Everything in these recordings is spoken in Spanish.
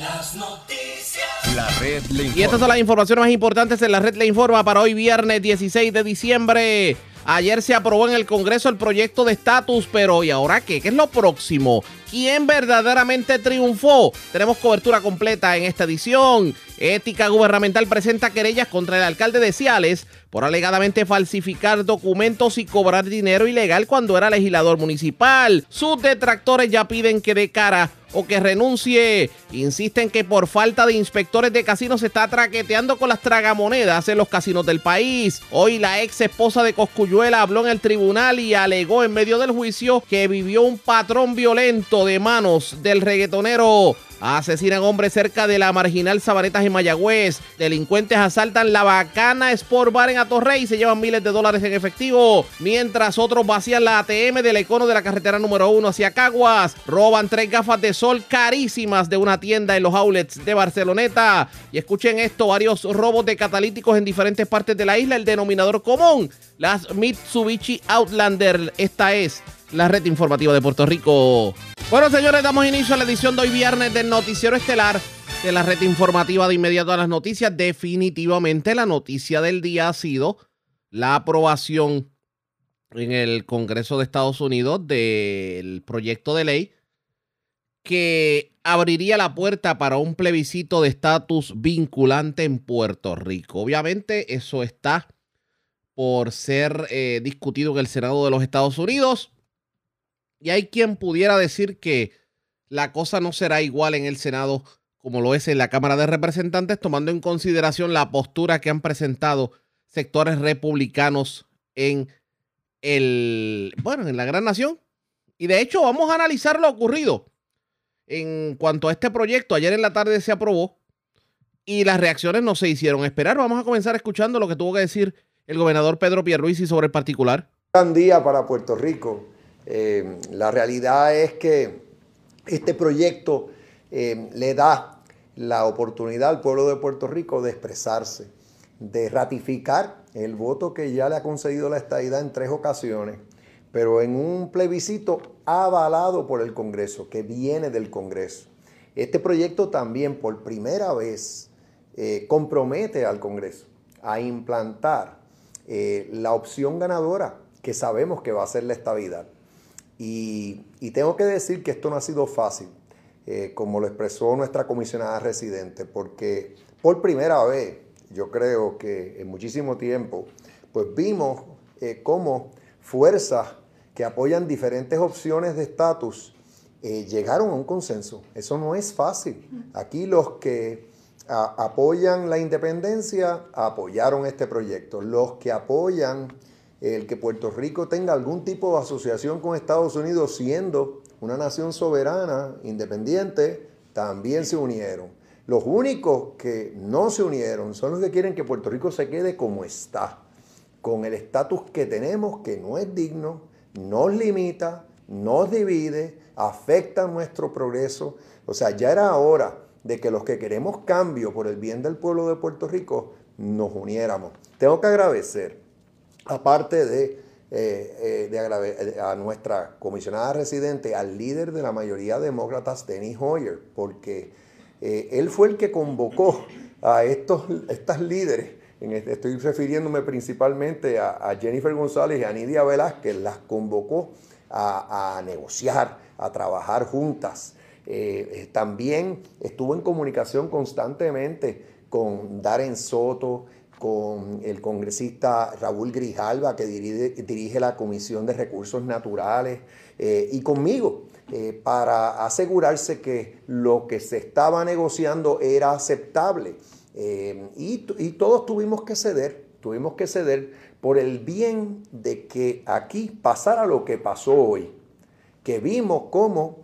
Las noticias. La red le informa. Y estas son las informaciones más importantes en la red Le Informa para hoy viernes 16 de diciembre. Ayer se aprobó en el Congreso el proyecto de estatus, pero ¿y ahora qué? ¿Qué es lo próximo? ¿Quién verdaderamente triunfó? Tenemos cobertura completa en esta edición. Ética Gubernamental presenta querellas contra el alcalde de Ciales por alegadamente falsificar documentos y cobrar dinero ilegal cuando era legislador municipal. Sus detractores ya piden que dé cara o que renuncie. Insisten que por falta de inspectores de casinos se está traqueteando con las tragamonedas en los casinos del país. Hoy la ex esposa de Coscuyuela habló en el tribunal y alegó en medio del juicio que vivió un patrón violento de manos del reggaetonero. Asesinan hombres cerca de la marginal Sabanetas en Mayagüez. Delincuentes asaltan la bacana Sport Bar en Atorrey y se llevan miles de dólares en efectivo. Mientras otros vacían la ATM del icono de la carretera número uno hacia Caguas. Roban tres gafas de sol carísimas de una tienda en los outlets de Barceloneta. Y escuchen esto, varios robos de catalíticos en diferentes partes de la isla. El denominador común, las Mitsubishi Outlander. Esta es la red informativa de Puerto Rico. Bueno, señores, damos inicio a la edición de hoy viernes del Noticiero Estelar de la red informativa de inmediato a las noticias. Definitivamente la noticia del día ha sido la aprobación en el Congreso de Estados Unidos del proyecto de ley que abriría la puerta para un plebiscito de estatus vinculante en Puerto Rico. Obviamente eso está por ser eh, discutido en el Senado de los Estados Unidos. Y hay quien pudiera decir que la cosa no será igual en el Senado como lo es en la Cámara de Representantes, tomando en consideración la postura que han presentado sectores republicanos en el, bueno, en la gran nación. Y de hecho, vamos a analizar lo ocurrido en cuanto a este proyecto. Ayer en la tarde se aprobó y las reacciones no se hicieron esperar. Vamos a comenzar escuchando lo que tuvo que decir el gobernador Pedro Pierluisi sobre el particular. gran día para Puerto Rico. Eh, la realidad es que este proyecto eh, le da la oportunidad al pueblo de Puerto Rico de expresarse, de ratificar el voto que ya le ha concedido la estadidad en tres ocasiones, pero en un plebiscito avalado por el Congreso, que viene del Congreso. Este proyecto también por primera vez eh, compromete al Congreso a implantar la opción ganadora que sabemos que va a ser la estabilidad. Y, tengo que decir que esto no ha sido fácil, eh, como lo expresó nuestra comisionada residente, porque por primera vez, yo creo que en muchísimo tiempo, pues vimos eh, cómo fuerzas que apoyan diferentes opciones de estatus eh, llegaron a un consenso. Eso no es fácil. Aquí los que apoyan la independencia apoyaron este proyecto. Los que apoyan el que Puerto Rico tenga algún tipo de asociación con Estados Unidos siendo una nación soberana, independiente, también se unieron. Los únicos que no se unieron son los que quieren que Puerto Rico se quede como está, con el estatus que tenemos, que no es digno, nos limita, nos divide, afecta nuestro progreso. O sea, ya era hora de que los que queremos cambio por el bien del pueblo de Puerto Rico nos uniéramos. Tengo que agradecer aparte de, eh, eh, de agrave- a nuestra comisionada residente, al líder de la mayoría demócratas, Denny Hoyer, porque eh, él fue el que convocó a estos estas líderes, este- estoy refiriéndome principalmente a, Jennifer González y a Nidia Velázquez, las convocó a, negociar, a trabajar juntas. Eh, eh, también estuvo en comunicación constantemente con Darren Soto, con el congresista Raúl Grijalva, que dirige, dirige la Comisión de Recursos Naturales, eh, y conmigo, eh, para asegurarse que lo que se estaba negociando era aceptable. Eh, y, y todos tuvimos que ceder, tuvimos que ceder por el bien de que aquí pasara lo que pasó hoy, que vimos cómo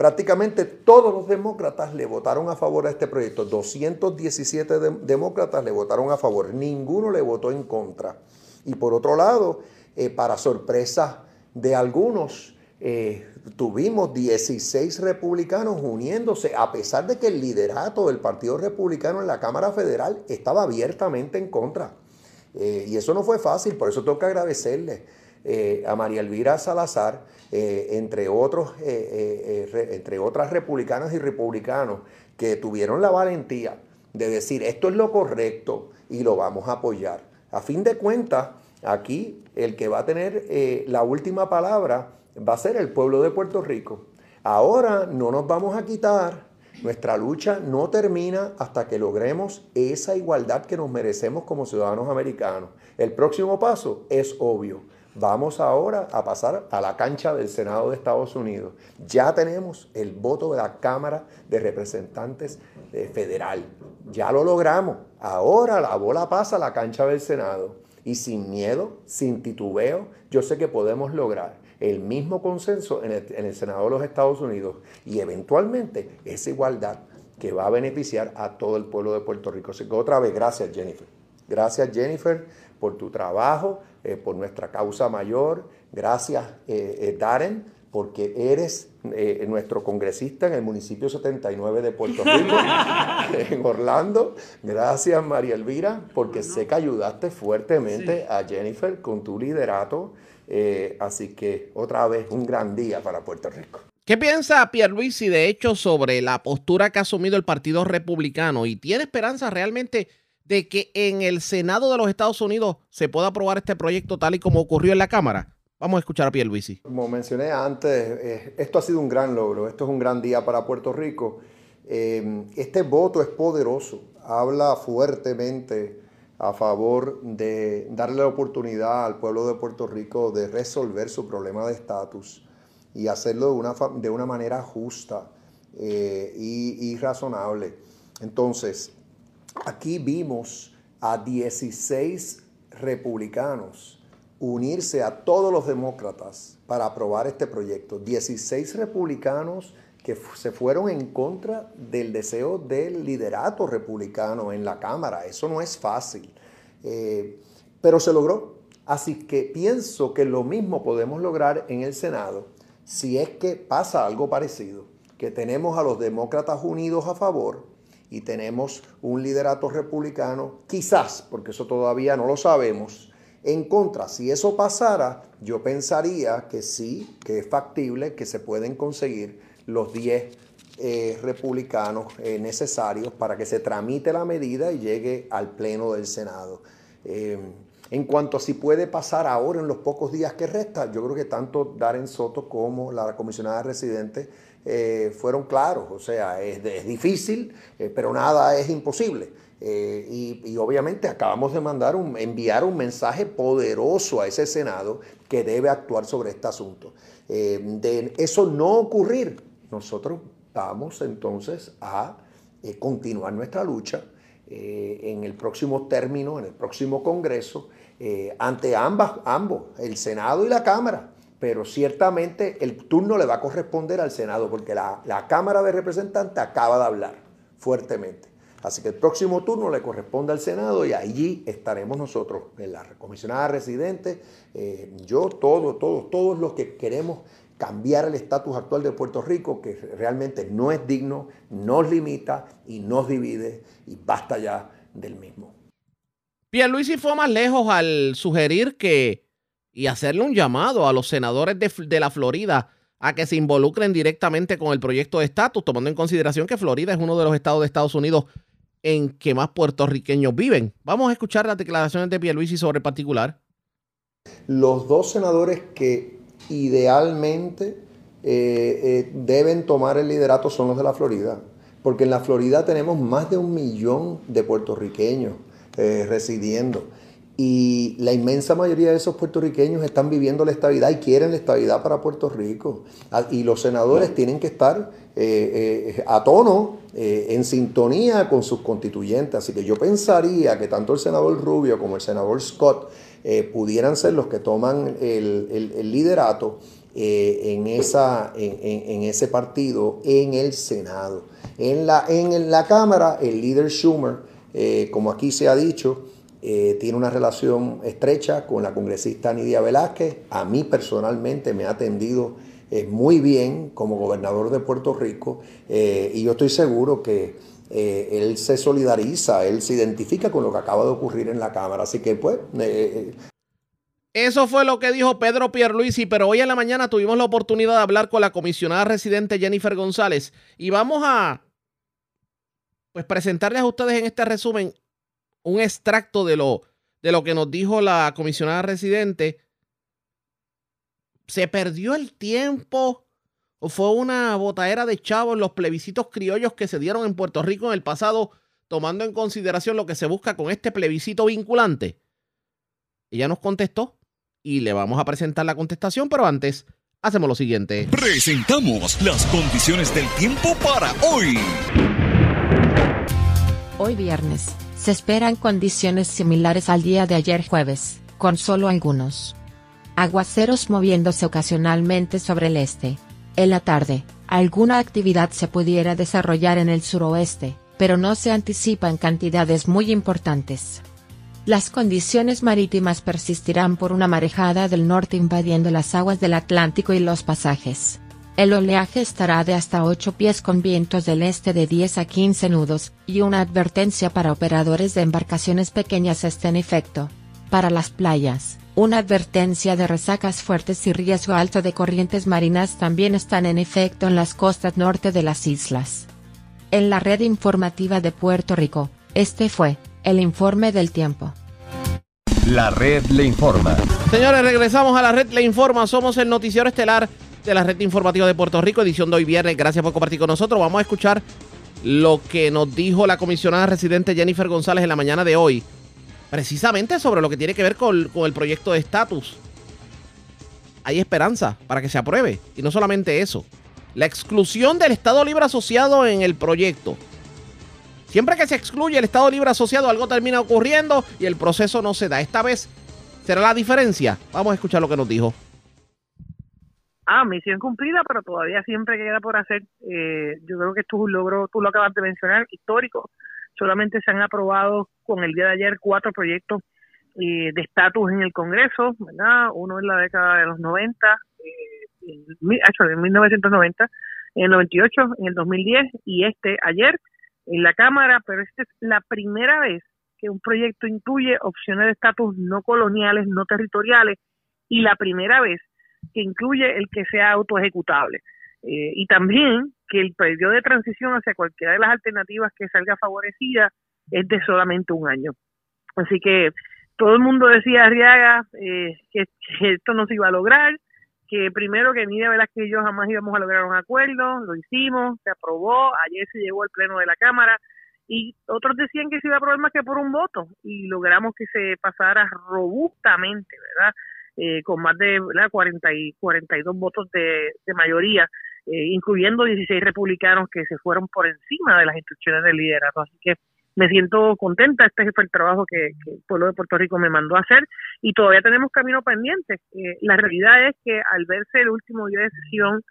prácticamente todos los demócratas le votaron a favor a este proyecto. 217 demócratas le votaron a favor, ninguno le votó en contra. Y por otro lado, eh, para sorpresa de algunos, eh, tuvimos 16 republicanos uniéndose, a pesar de que el liderato del Partido Republicano en la Cámara Federal estaba abiertamente en contra. Eh, y eso no fue fácil, por eso tengo que agradecerle a María Elvira Salazar, entre, otros, entre otras republicanas y republicanos, que tuvieron la valentía de decir esto es lo correcto y lo vamos a apoyar. A fin de cuentas, aquí el que va a tener la última palabra va a ser el pueblo de Puerto Rico. Ahora no nos vamos a quitar, nuestra lucha no termina hasta que logremos esa igualdad que nos merecemos como ciudadanos americanos. El próximo paso es obvio. Vamos ahora a pasar a la cancha del Senado de Estados Unidos. Ya tenemos el voto de la Cámara de Representantes Federal. Ya lo logramos. Ahora la bola pasa a la cancha del Senado. Y sin miedo, sin titubeo, yo sé que podemos lograr el mismo consenso en el, Senado de los Estados Unidos y eventualmente esa igualdad que va a beneficiar a todo el pueblo de Puerto Rico. Así que otra vez, gracias Jennifer. Gracias Jennifer por tu trabajo, eh, por nuestra causa mayor. Gracias eh, eh, Darren, porque eres nuestro congresista en el municipio 79 de Puerto Rico, en Orlando. Gracias María Elvira, porque sé que ayudaste fuertemente a Jennifer con tu liderato. Eh, así que otra vez un gran día para Puerto Rico. ¿Qué piensa Pierluisi de hecho sobre la postura que ha asumido el Partido Republicano y tiene esperanza realmente de que en el Senado de los Estados Unidos se pueda aprobar este proyecto tal y como ocurrió en la Cámara? Vamos a escuchar a Pierluisi. Como mencioné antes, eh, esto ha sido un gran logro, esto es un gran día para Puerto Rico. Eh, este voto es poderoso, habla fuertemente a favor de darle la oportunidad al pueblo de Puerto Rico de resolver su problema de estatus y hacerlo de una, de una manera justa eh, y, y razonable. Entonces, aquí vimos a 16 republicanos unirse a todos los demócratas para aprobar este proyecto. 16 republicanos que se fueron en contra del deseo del liderato republicano en la Cámara. Eso no es fácil, eh, pero se logró. Así que pienso que lo mismo podemos lograr en el Senado si es que pasa algo parecido, que tenemos a los demócratas unidos a favor y tenemos un liderato republicano, quizás, porque eso todavía no lo sabemos, en contra. Si eso pasara, yo pensaría que sí, que es factible, que se pueden conseguir los 10 eh, republicanos eh, necesarios para que se tramite la medida y llegue al Pleno del Senado. Eh, en cuanto a si puede pasar ahora en los pocos días que resta, yo creo que tanto Darren Soto como la comisionada residente fueron claros. O sea, es, difícil, pero nada es imposible. y, obviamente acabamos de mandar un, enviar un mensaje poderoso a ese Senado que debe actuar sobre este asunto. de eso no ocurrir, nosotros vamos entonces a eh, continuar nuestra lucha eh, en el próximo término, en el próximo Congreso, eh, ante ambos, el Senado y la Cámara. Pero ciertamente el turno le va a corresponder al Senado, porque la, la Cámara de Representantes acaba de hablar fuertemente. Así que el próximo turno le corresponde al Senado y allí estaremos nosotros, en la comisionada residente, yo, todos, todos, todos los que queremos cambiar el estatus actual de Puerto Rico, que realmente no es digno, nos limita y nos divide y basta ya del mismo. Pierluisi fue más lejos al sugerir que y hacerle un llamado a los senadores de, la Florida a que se involucren directamente con el proyecto de estatus, tomando en consideración que Florida es uno de los estados de Estados Unidos en que más puertorriqueños viven. Vamos a escuchar las declaraciones de Pierluisi sobre el particular. Los dos senadores que idealmente eh, eh, deben tomar el liderato son los de la Florida, porque en la Florida tenemos más de un millón de puertorriqueños eh, residiendo. Y la inmensa mayoría de esos puertorriqueños están viviendo la estabilidad y quieren la estabilidad para Puerto Rico. Ah, y los senadores tienen que estar a tono, en sintonía con sus constituyentes. Así que yo pensaría que tanto el senador Rubio como el senador Scott eh, pudieran ser los que toman el, liderato eh, en, esa, en, en, ese partido en el Senado. En la, en la Cámara, el líder Schumer, eh, como aquí se ha dicho, eh, tiene una relación estrecha con la congresista Nidia Velázquez. A mí personalmente me ha atendido muy bien como gobernador de Puerto Rico y yo estoy seguro que él se solidariza, él se identifica con lo que acaba de ocurrir en la Cámara. Así que pues eso fue lo que dijo Pedro Pierluisi, pero hoy en la mañana tuvimos la oportunidad de hablar con la comisionada residente Jennifer González y vamos a pues presentarles a ustedes en este resumen un extracto de lo, de lo que nos dijo la comisionada residente. ¿Se perdió el tiempo o fue una botadera de chavos los plebiscitos criollos que se dieron en Puerto Rico en el pasado, tomando en consideración lo que se busca con este plebiscito vinculante? Ella nos contestó y le vamos a presentar la contestación, pero antes hacemos lo siguiente. Presentamos las condiciones del tiempo para hoy. Hoy viernes, se esperan condiciones similares al día de ayer jueves, con solo algunos aguaceros moviéndose ocasionalmente sobre el este. En la tarde, alguna actividad se pudiera desarrollar en el suroeste, pero no se anticipan cantidades muy importantes. Las condiciones marítimas persistirán por una marejada del norte invadiendo las aguas del Atlántico y los pasajes. El oleaje estará de hasta 8 pies con vientos del este de 10 a 15 nudos, y una advertencia para operadores de embarcaciones pequeñas está en efecto. Para las playas, una advertencia de resacas fuertes y riesgo alto de corrientes marinas también están en efecto en las costas norte de las islas. En la red informativa de Puerto Rico, este fue el informe del tiempo. La red le informa. Señores, regresamos a la red le informa. Somos el noticiero estelar de la red informativa de Puerto Rico, edición de hoy viernes. Gracias por compartir con nosotros. Vamos a escuchar lo que nos dijo la comisionada residente Jennifer González en la mañana de hoy, precisamente sobre lo que tiene que ver con, el proyecto de estatus. Hay esperanza para que se apruebe. Y no solamente eso, la exclusión del Estado Libre Asociado en el proyecto Siempre que se excluye el Estado Libre Asociado, algo termina ocurriendo y el proceso no se da. Esta vez será la diferencia. Vamos a escuchar lo que nos dijo. Ah, misión cumplida, pero todavía siempre queda por hacer. Eh, yo creo que esto es un logro, tú lo acabas de mencionar, histórico. Solamente se han aprobado con el día de ayer cuatro proyectos eh, de estatus en el Congreso, ¿verdad? Uno en la década de los 90, eh, en, en 1990, en el 98, en el 2010 y este ayer en la Cámara, pero esta es la primera vez que un proyecto incluye opciones de estatus no coloniales, no territoriales, y la primera vez que incluye el que sea autoejecutable. Eh, y también que el periodo de transición hacia cualquiera de las alternativas que salga favorecida es de solamente un año. Así que todo el mundo decía, Arriaga, eh, que, esto no se iba a lograr, que primero que Nidia Velázquez y yo jamás íbamos a lograr un acuerdo, lo hicimos, se aprobó, ayer se llegó al pleno de la Cámara y otros decían que se iba a aprobar más que por un voto y logramos que se pasara robustamente, ¿verdad? Eh, con más de ¿verdad? 40 y 42 votos de, mayoría, eh, incluyendo 16 republicanos que se fueron por encima de las instrucciones del liderato. Así que me siento contenta, este fue el trabajo que, el pueblo de Puerto Rico me mandó a hacer y todavía tenemos camino pendiente. Eh, la realidad es que al verse el último día de sesión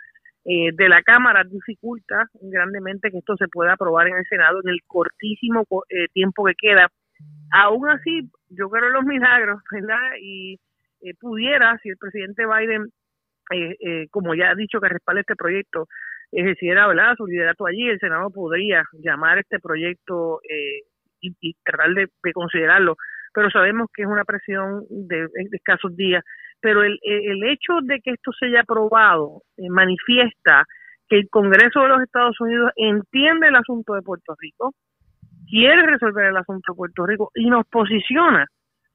eh, de la Cámara dificulta grandemente que esto se pueda aprobar en el Senado en el cortísimo eh, tiempo que queda. Aún así, yo creo en los milagros, ¿verdad? Y pudiera, si el presidente Biden, como ya ha dicho que respalda este proyecto, ejerciera ¿verdad? su liderato allí, el Senado podría llamar este proyecto eh, y, tratar de, considerarlo, pero sabemos que es una presión de, escasos días. Pero el, el hecho de que esto se haya aprobado eh, manifiesta que el Congreso de los Estados Unidos entiende el asunto de Puerto Rico, quiere resolver el asunto de Puerto Rico y nos posiciona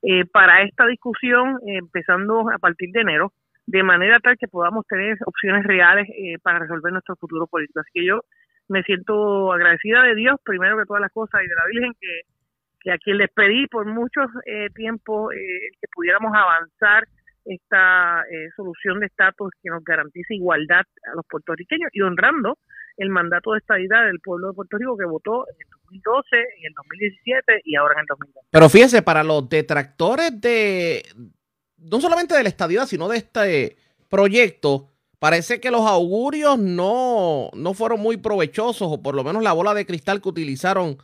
eh, para esta discusión empezando a partir de enero de manera tal que podamos tener opciones reales eh, para resolver nuestro futuro político. Así que yo me siento agradecida de Dios, primero que todas las cosas, y de la Virgen, que, a quien les pedí por mucho eh, tiempo eh, que pudiéramos avanzar esta eh, solución de estatus que nos garantice igualdad a los puertorriqueños y honrando el mandato de estabilidad del pueblo de Puerto Rico que votó en el 2012, en el 2017 y ahora en el 2020. Pero fíjese, para los detractores de, no solamente de la estadidad, sino de este proyecto, parece que los augurios no, no fueron muy provechosos, o por lo menos la bola de cristal que utilizaron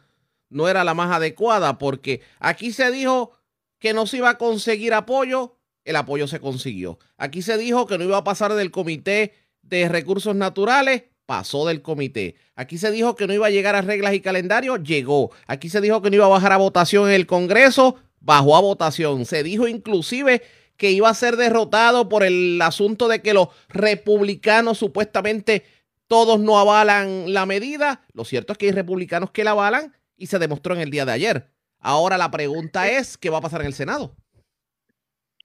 no era la más adecuada, porque aquí se dijo que no se iba a conseguir apoyo, el apoyo se consiguió. Aquí se dijo que no iba a pasar del comité de recursos naturales, pasó del comité. Aquí se dijo que no iba a llegar a reglas y calendario, llegó. Aquí se dijo que no iba a bajar a votación en el Congreso, bajó a votación. Se dijo inclusive que iba a ser derrotado por el asunto de que los republicanos supuestamente todos no avalan la medida. Lo cierto es que hay republicanos que la avalan y se demostró en el día de ayer. Ahora la pregunta es, ¿qué va a pasar en el Senado?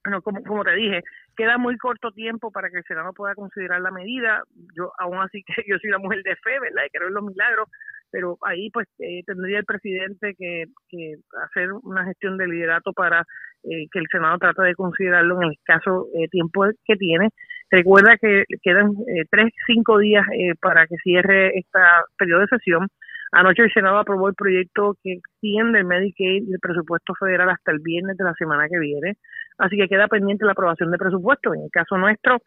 Bueno, como, como te dije, queda muy corto tiempo para que el Senado pueda considerar la medida. Yo aún así que yo soy una mujer de fe, ¿verdad? Y creo en los milagros, pero ahí pues eh, tendría el presidente que, que, hacer una gestión de liderato para eh, que el Senado trate de considerarlo en el caso eh, tiempo que tiene. Recuerda que quedan eh, tres, cinco días eh, para que cierre este periodo de sesión. Anoche el Senado aprobó el proyecto que extiende el Medicaid y el presupuesto federal hasta el viernes de la semana que viene. Así que queda pendiente la aprobación de presupuesto. En el caso nuestro,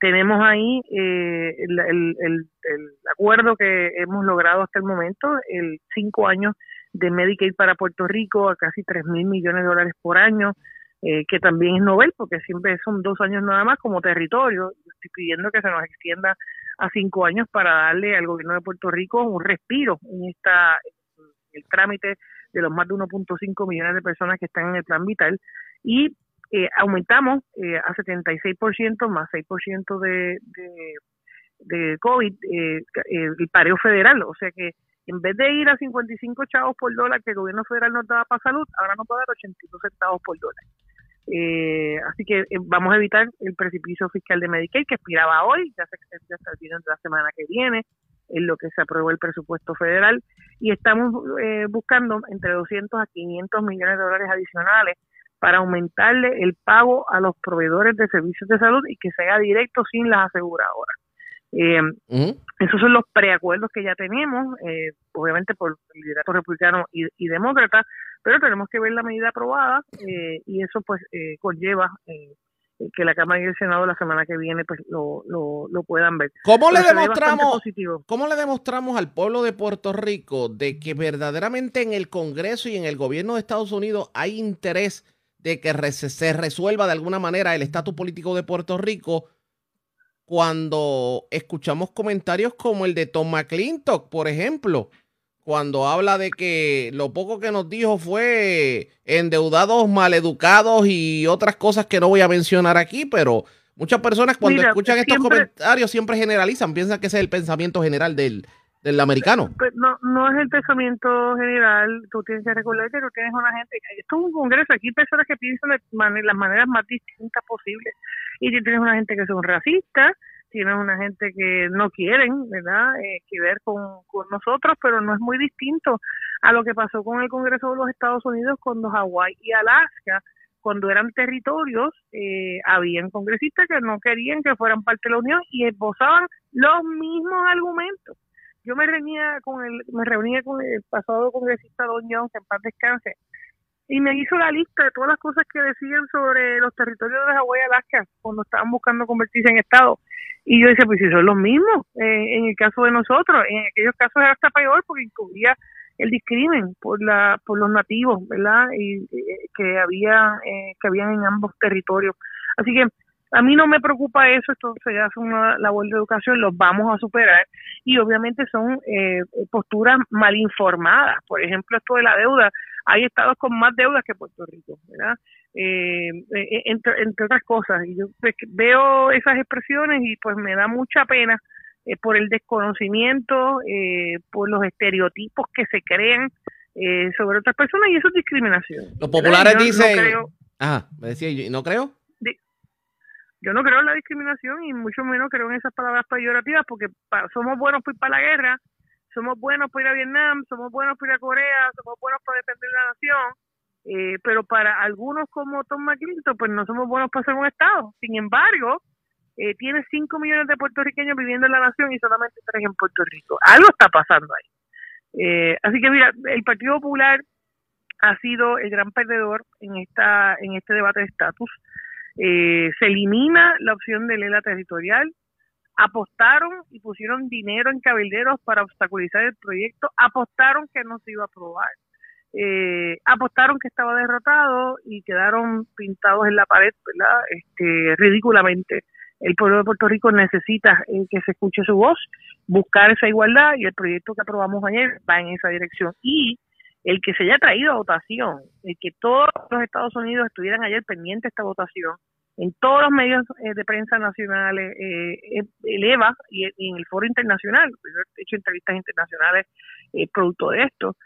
tenemos ahí eh, el, acuerdo que hemos logrado hasta el momento, el cinco años de Medicaid para Puerto Rico a casi tres mil millones de dólares por año, eh, que también es novel porque siempre son dos años nada más como territorio. Estoy pidiendo que se nos extienda a cinco años para darle al gobierno de Puerto Rico un respiro en esta el trámite de los más de 1.5 millones de personas que están en el plan vital y eh, aumentamos eh, a 76% más 6% de, de, de COVID eh, el pareo federal, o sea que en vez de ir a 55 chavos por dólar que el gobierno federal nos daba para salud, ahora nos va a dar 82 centavos por dólar. Eh, así que eh, vamos a evitar el precipicio fiscal de Medicaid que expiraba hoy, ya se extendió hasta el viernes de la semana que viene, en lo que se aprobó el presupuesto federal, y estamos eh, buscando entre 200 a 500 millones de dólares adicionales para aumentarle el pago a los proveedores de servicios de salud y que sea directo sin las aseguradoras. Eh. Esos son los preacuerdos que ya tenemos, eh, obviamente por el liderato republicano y, y, demócrata, pero tenemos que ver la medida aprobada eh, y eso pues eh, conlleva eh, que la Cámara y el Senado la semana que viene pues lo, lo, lo puedan ver. ¿Cómo le demostramos cómo le demostramos al pueblo de Puerto Rico de que verdaderamente en el Congreso y en el gobierno de Estados Unidos hay interés de que se resuelva de alguna manera el estatus político de Puerto Rico cuando escuchamos comentarios como el de Tom McClintock, por ejemplo, cuando habla de que lo poco que nos dijo fue endeudados, maleducados y otras cosas que no voy a mencionar aquí, pero muchas personas cuando Mira, escuchan estos siempre, comentarios siempre generalizan, piensan que ese es el pensamiento general del, del americano. No, no es el pensamiento general, tú tienes que recordar que tú tienes una gente, esto es un congreso, aquí hay personas que piensan de man las maneras más distintas posibles y tienes una gente que son racistas, tienes una gente que no quieren, ¿verdad?, eh, que ver con, con, nosotros, pero no es muy distinto a lo que pasó con el Congreso de los Estados Unidos cuando Hawái y Alaska, cuando eran territorios, eh, habían congresistas que no querían que fueran parte de la Unión y esbozaban los mismos argumentos. Yo me reunía con el, me reunía con el pasado congresista Don Jones, en paz descanse, y me hizo la lista de todas las cosas que decían sobre los territorios de Hawái y Alaska cuando estaban buscando convertirse en Estado. Y yo decía, pues si son los mismos, eh, en el caso de nosotros, en aquellos casos era hasta peor porque incluía el discrimen por la por los nativos, ¿verdad? Y eh, que había eh, que habían en ambos territorios. Así que a mí no me preocupa eso, esto se hace una labor de educación, los vamos a superar y obviamente son eh, posturas mal informadas. Por ejemplo, esto de la deuda, hay estados con más deudas que Puerto Rico, ¿verdad? Eh, eh, entre, entre, otras cosas. Y yo veo esas expresiones y pues me da mucha pena eh, por el desconocimiento, eh, por los estereotipos que se crean eh, sobre otras personas y eso es discriminación. Los populares dicen... No creo, ah, me decía yo, ¿no creo? Yo no creo en la discriminación y mucho menos creo en esas palabras peyorativas porque somos buenos para ir para la guerra, somos buenos para ir a Vietnam, somos buenos para ir a Corea, somos buenos para defender la nación, eh, pero para algunos como Tom McClinton, pues no somos buenos para ser un Estado. Sin embargo, eh, tiene 5 millones de puertorriqueños viviendo en la nación y solamente 3 en Puerto Rico. Algo está pasando ahí. Eh, así que mira, el Partido Popular ha sido el gran perdedor en esta en este debate de estatus. Eh, se elimina la opción de lela territorial, apostaron y pusieron dinero en cabilderos para obstaculizar el proyecto, apostaron que no se iba a aprobar, eh, apostaron que estaba derrotado y quedaron pintados en la pared, ¿verdad? Este, ridículamente. El pueblo de Puerto Rico necesita eh, que se escuche su voz, buscar esa igualdad y el proyecto que aprobamos ayer va en esa dirección. Y el que se haya traído a votación, el que todos los Estados Unidos estuvieran ayer pendientes de esta votación, en todos los medios eh, de prensa nacionales, eh, eleva, y, en el foro internacional, he hecho entrevistas internacionales eh, producto de esto,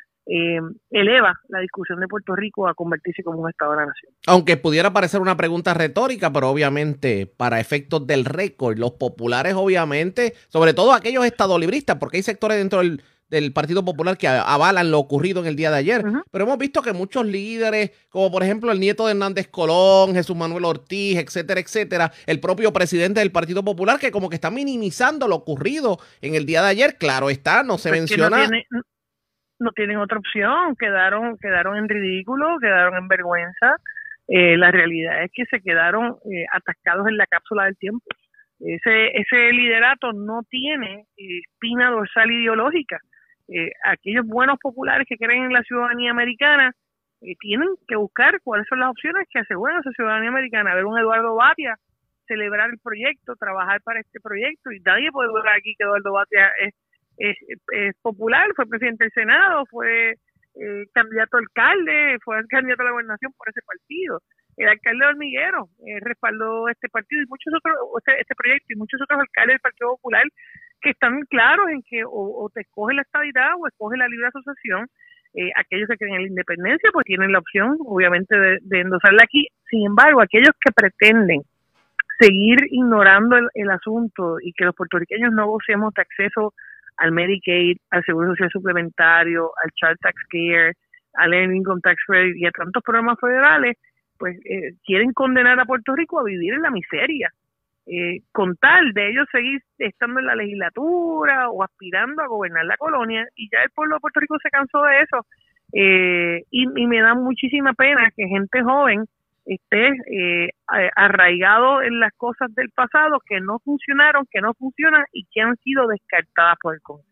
eleva la discusión de Puerto Rico a convertirse como un Estado de la Nación. Aunque pudiera parecer una pregunta retórica, pero obviamente para efectos del récord, los populares obviamente, sobre todo aquellos estadolibristas, porque hay sectores dentro del del Partido Popular que avalan lo ocurrido en el día de ayer. Pero hemos visto que muchos líderes, como por ejemplo el nieto de Hernández Colón, Jesús Manuel Ortiz, etcétera, etcétera, el propio presidente del Partido Popular, que como que está minimizando lo ocurrido en el día de ayer. Claro está, no se pues menciona. No, tienen otra opción, quedaron, quedaron en ridículo, quedaron en vergüenza. Eh, la realidad es que se quedaron eh, atascados en la cápsula del tiempo. Ese, ese liderato no tiene eh, espina dorsal ideológica eh, aquellos buenos populares que creen en la ciudadanía americana eh, tienen que buscar cuáles son las opciones que aseguran esa ciudadanía americana. Ver un Eduardo Batia celebrar el proyecto, trabajar para este proyecto, y nadie puede dudar aquí que Eduardo Batia es, es, popular, fue presidente del Senado, fue eh, candidato alcalde, fue candidato a la gobernación por ese partido. El alcalde de Hormiguero respaldó este partido y muchos otros, este, este proyecto y muchos otros alcaldes del Partido Popular que están claros en que o, te escoge la estabilidad o escoge la libre asociación. Eh, aquellos que creen en la independencia, pues tienen la opción, obviamente, de, endosarla aquí. Sin embargo, aquellos que pretenden seguir ignorando el, asunto y que los puertorriqueños no gocemos de acceso al Medicaid, al Seguro Social Suplementario, al Child Tax Care, al Income Tax Credit y a tantos programas federales, pues eh, quieren condenar a Puerto Rico a vivir en la miseria eh, con tal de ellos seguir estando en la legislatura o aspirando a gobernar la colonia y ya el pueblo de Puerto Rico se cansó de eso eh, y, me da muchísima pena que gente joven esté eh, arraigado en las cosas del pasado que no funcionaron, que no funcionan y que han sido descartadas por el Congreso.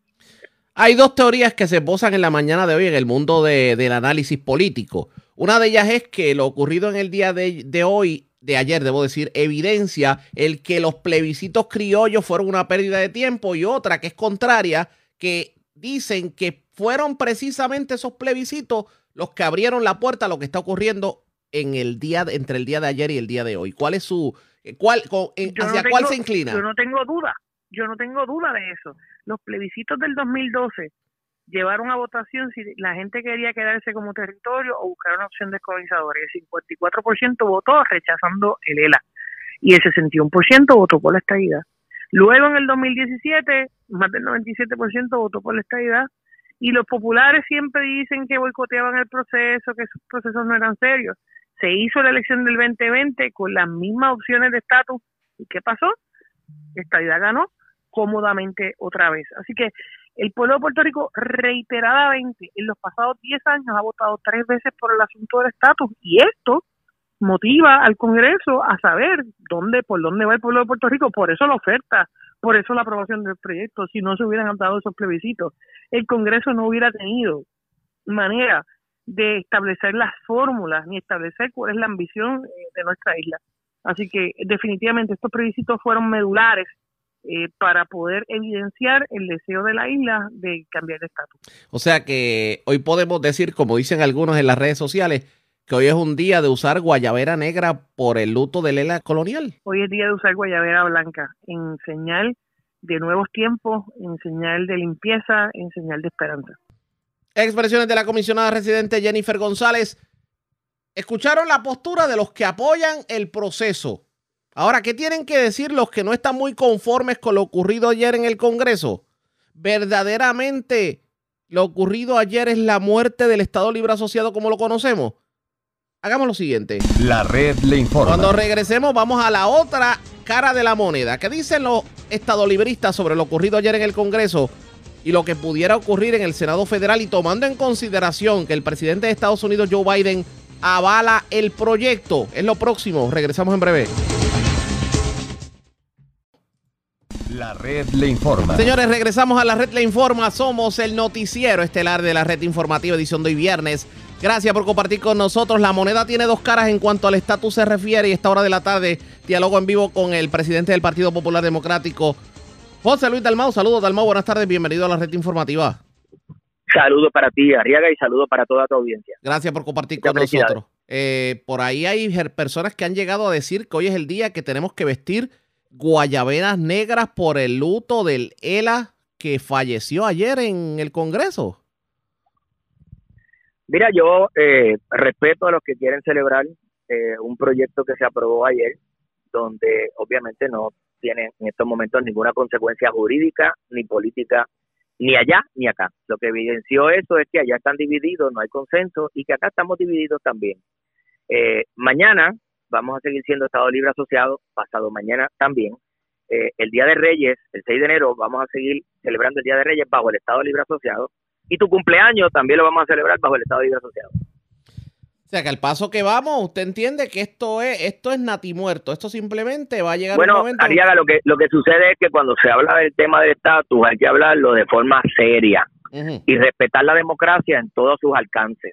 Hay dos teorías que se posan en la mañana de hoy en el mundo del análisis político. Una de ellas es que lo ocurrido en el día de, de hoy de ayer, debo decir, evidencia el que los plebiscitos criollos fueron una pérdida de tiempo y otra que es contraria, que dicen que fueron precisamente esos plebiscitos los que abrieron la puerta a lo que está ocurriendo en el día entre el día de ayer y el día de hoy. ¿Cuál es su eh, cuál eh, hacia cuál se inclina? Yo no tengo duda, yo no tengo duda de eso. Los plebiscitos del 2012 llevaron a votación si la gente quería quedarse como territorio o buscar una opción descolonizadora. El 54% votó rechazando el ELA y el 61% votó por la estadidad. Luego en el 2017, más del 97% votó por la estadidad y los populares siempre dicen que boicoteaban el proceso, que esos procesos no eran serios. Se hizo la elección del 2020 con las mismas opciones de estatus. ¿Y qué pasó? Estadidad ganó cómodamente otra vez. Así que el pueblo de Puerto Rico reiteradamente en los pasados 10 años ha votado tres veces por el asunto del estatus y esto motiva al Congreso a saber dónde, por dónde va el pueblo de Puerto Rico, por eso la oferta, por eso la aprobación del proyecto, si no se hubieran dado esos plebiscitos, el Congreso no hubiera tenido manera de establecer las fórmulas ni establecer cuál es la ambición eh, de nuestra isla. Así que definitivamente estos plebiscitos fueron medulares eh, para poder evidenciar el deseo de la isla de cambiar de estatus. O sea que hoy podemos decir, como dicen algunos en las redes sociales, que hoy es un día de usar guayabera negra por el luto del ELA colonial. Hoy es día de usar guayabera blanca en señal de nuevos tiempos, en señal de limpieza, en señal de esperanza. Expresiones de la comisionada residente Jennifer González. Escucharon la postura de los que apoyan el proceso Ahora, ¿qué tienen que decir los que no están muy conformes con lo ocurrido ayer en el Congreso? ¿Verdaderamente lo ocurrido ayer es la muerte del Estado Libre Asociado como lo conocemos? Hagamos lo siguiente. La red le informa. Cuando regresemos vamos a la otra cara de la moneda. ¿Qué dicen los estadolibristas sobre lo ocurrido ayer en el Congreso y lo que pudiera ocurrir en el Senado Federal y tomando en consideración que el presidente de Estados Unidos, Joe Biden, avala el proyecto? Es lo próximo. Regresamos en breve. La red le informa. Señores, regresamos a la red Le Informa. Somos el noticiero estelar de la red informativa edición de hoy viernes. Gracias por compartir con nosotros. La moneda tiene dos caras en cuanto al estatus se refiere y esta hora de la tarde diálogo en vivo con el presidente del Partido Popular Democrático, José Luis Dalmau. Saludos, Dalmau. Buenas tardes. Bienvenido a la red informativa. Saludos para ti, Arriaga, y saludos para toda tu audiencia. Gracias por compartir Muchas con nosotros. Eh, por ahí hay personas que han llegado a decir que hoy es el día que tenemos que vestir guayaberas negras por el luto del ELA que falleció ayer en el Congreso. Mira, yo eh, respeto a los que quieren celebrar eh, un proyecto que se aprobó ayer, donde obviamente no tiene en estos momentos ninguna consecuencia jurídica ni política, ni allá ni acá. Lo que evidenció eso es que allá están divididos, no hay consenso, y que acá estamos divididos también. Eh, mañana vamos a seguir siendo Estado Libre Asociado, pasado mañana también. Eh, el Día de Reyes, el 6 de enero, vamos a seguir celebrando el Día de Reyes bajo el Estado Libre Asociado. Y tu cumpleaños también lo vamos a celebrar bajo el Estado Libre Asociado. O sea que al paso que vamos, usted entiende que esto es, esto es natimuerto. Esto simplemente va a llegar un Bueno, momento. Ariaga, lo que, lo que sucede es que cuando se habla del tema del estatus hay que hablarlo de forma seria y respetar la democracia en todos sus alcances.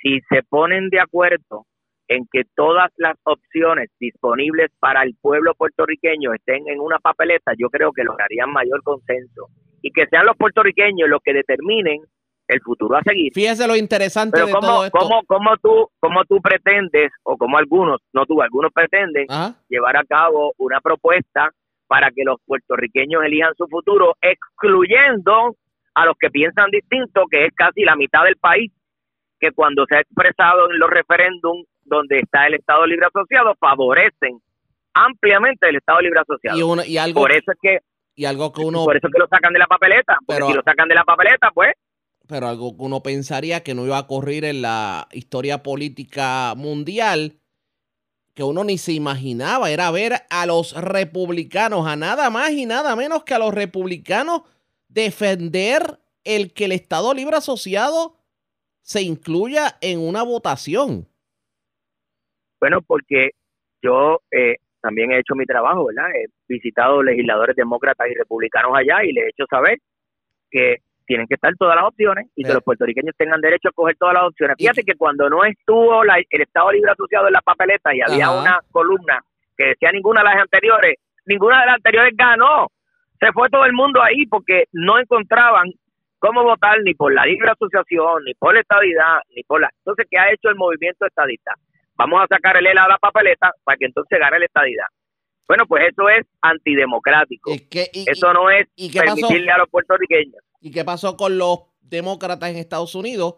Si se ponen de acuerdo en que todas las opciones disponibles para el pueblo puertorriqueño estén en una papeleta, yo creo que lograrían mayor consenso y que sean los puertorriqueños los que determinen el futuro a seguir. Fíjese lo interesante Pero de ¿cómo, todo esto. cómo, cómo tú, cómo tú pretendes, o como algunos, no tú, algunos pretenden Ajá. llevar a cabo una propuesta para que los puertorriqueños elijan su futuro, excluyendo a los que piensan distinto, que es casi la mitad del país, que cuando se ha expresado en los referéndums donde está el Estado Libre Asociado, favorecen ampliamente el Estado Libre Asociado. Y, uno- y algo, por eso es que y algo que uno por eso es que lo sacan de la papeleta, porque Pero- si lo sacan de la papeleta, pues pero algo que uno pensaría que no iba a ocurrir en la historia política mundial, que uno ni se imaginaba, era ver a los republicanos, a nada más y nada menos que a los republicanos defender el que el Estado Libre Asociado se incluya en una votación. Bueno, porque yo eh, también he hecho mi trabajo, ¿verdad? He visitado legisladores demócratas y republicanos allá y les he hecho saber que tienen que estar todas las opciones y que los puertorriqueños tengan derecho a coger todas las opciones. Fíjate que cuando no estuvo la- el Estado Libre Asociado en la papeleta y había Ajá. una columna que decía ninguna de las anteriores, ninguna de las anteriores ganó. Se fue todo el mundo ahí porque no encontraban cómo votar ni por la libre asociación, ni por la estadidad, ni por la... Entonces, ¿qué ha hecho el movimiento estadista? Vamos a sacar el ELA a la papeleta para que entonces gane la estadidad. Bueno, pues eso es antidemocrático. ¿Y qué, y- Eso no es y qué pasó? permitirle a los puertorriqueños. ¿Y qué pasó con los demócratas en Estados Unidos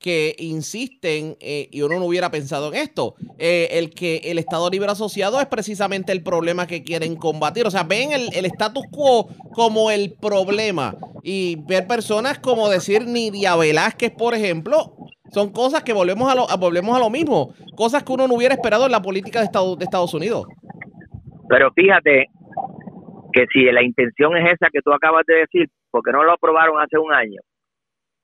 que insisten, eh, y uno no hubiera pensado en esto, eh, el que el Estado Libre Asociado es precisamente el problema que quieren combatir? O sea, ven el, el status quo como el problema y ver personas como decir Nidia Velázquez, por ejemplo, son cosas que volvemos a lo, volvemos a lo mismo, cosas que uno no hubiera esperado en la política de Estados, de Estados Unidos. Pero fíjate que si la intención es esa que tú acabas de decir, porque no lo aprobaron hace un año?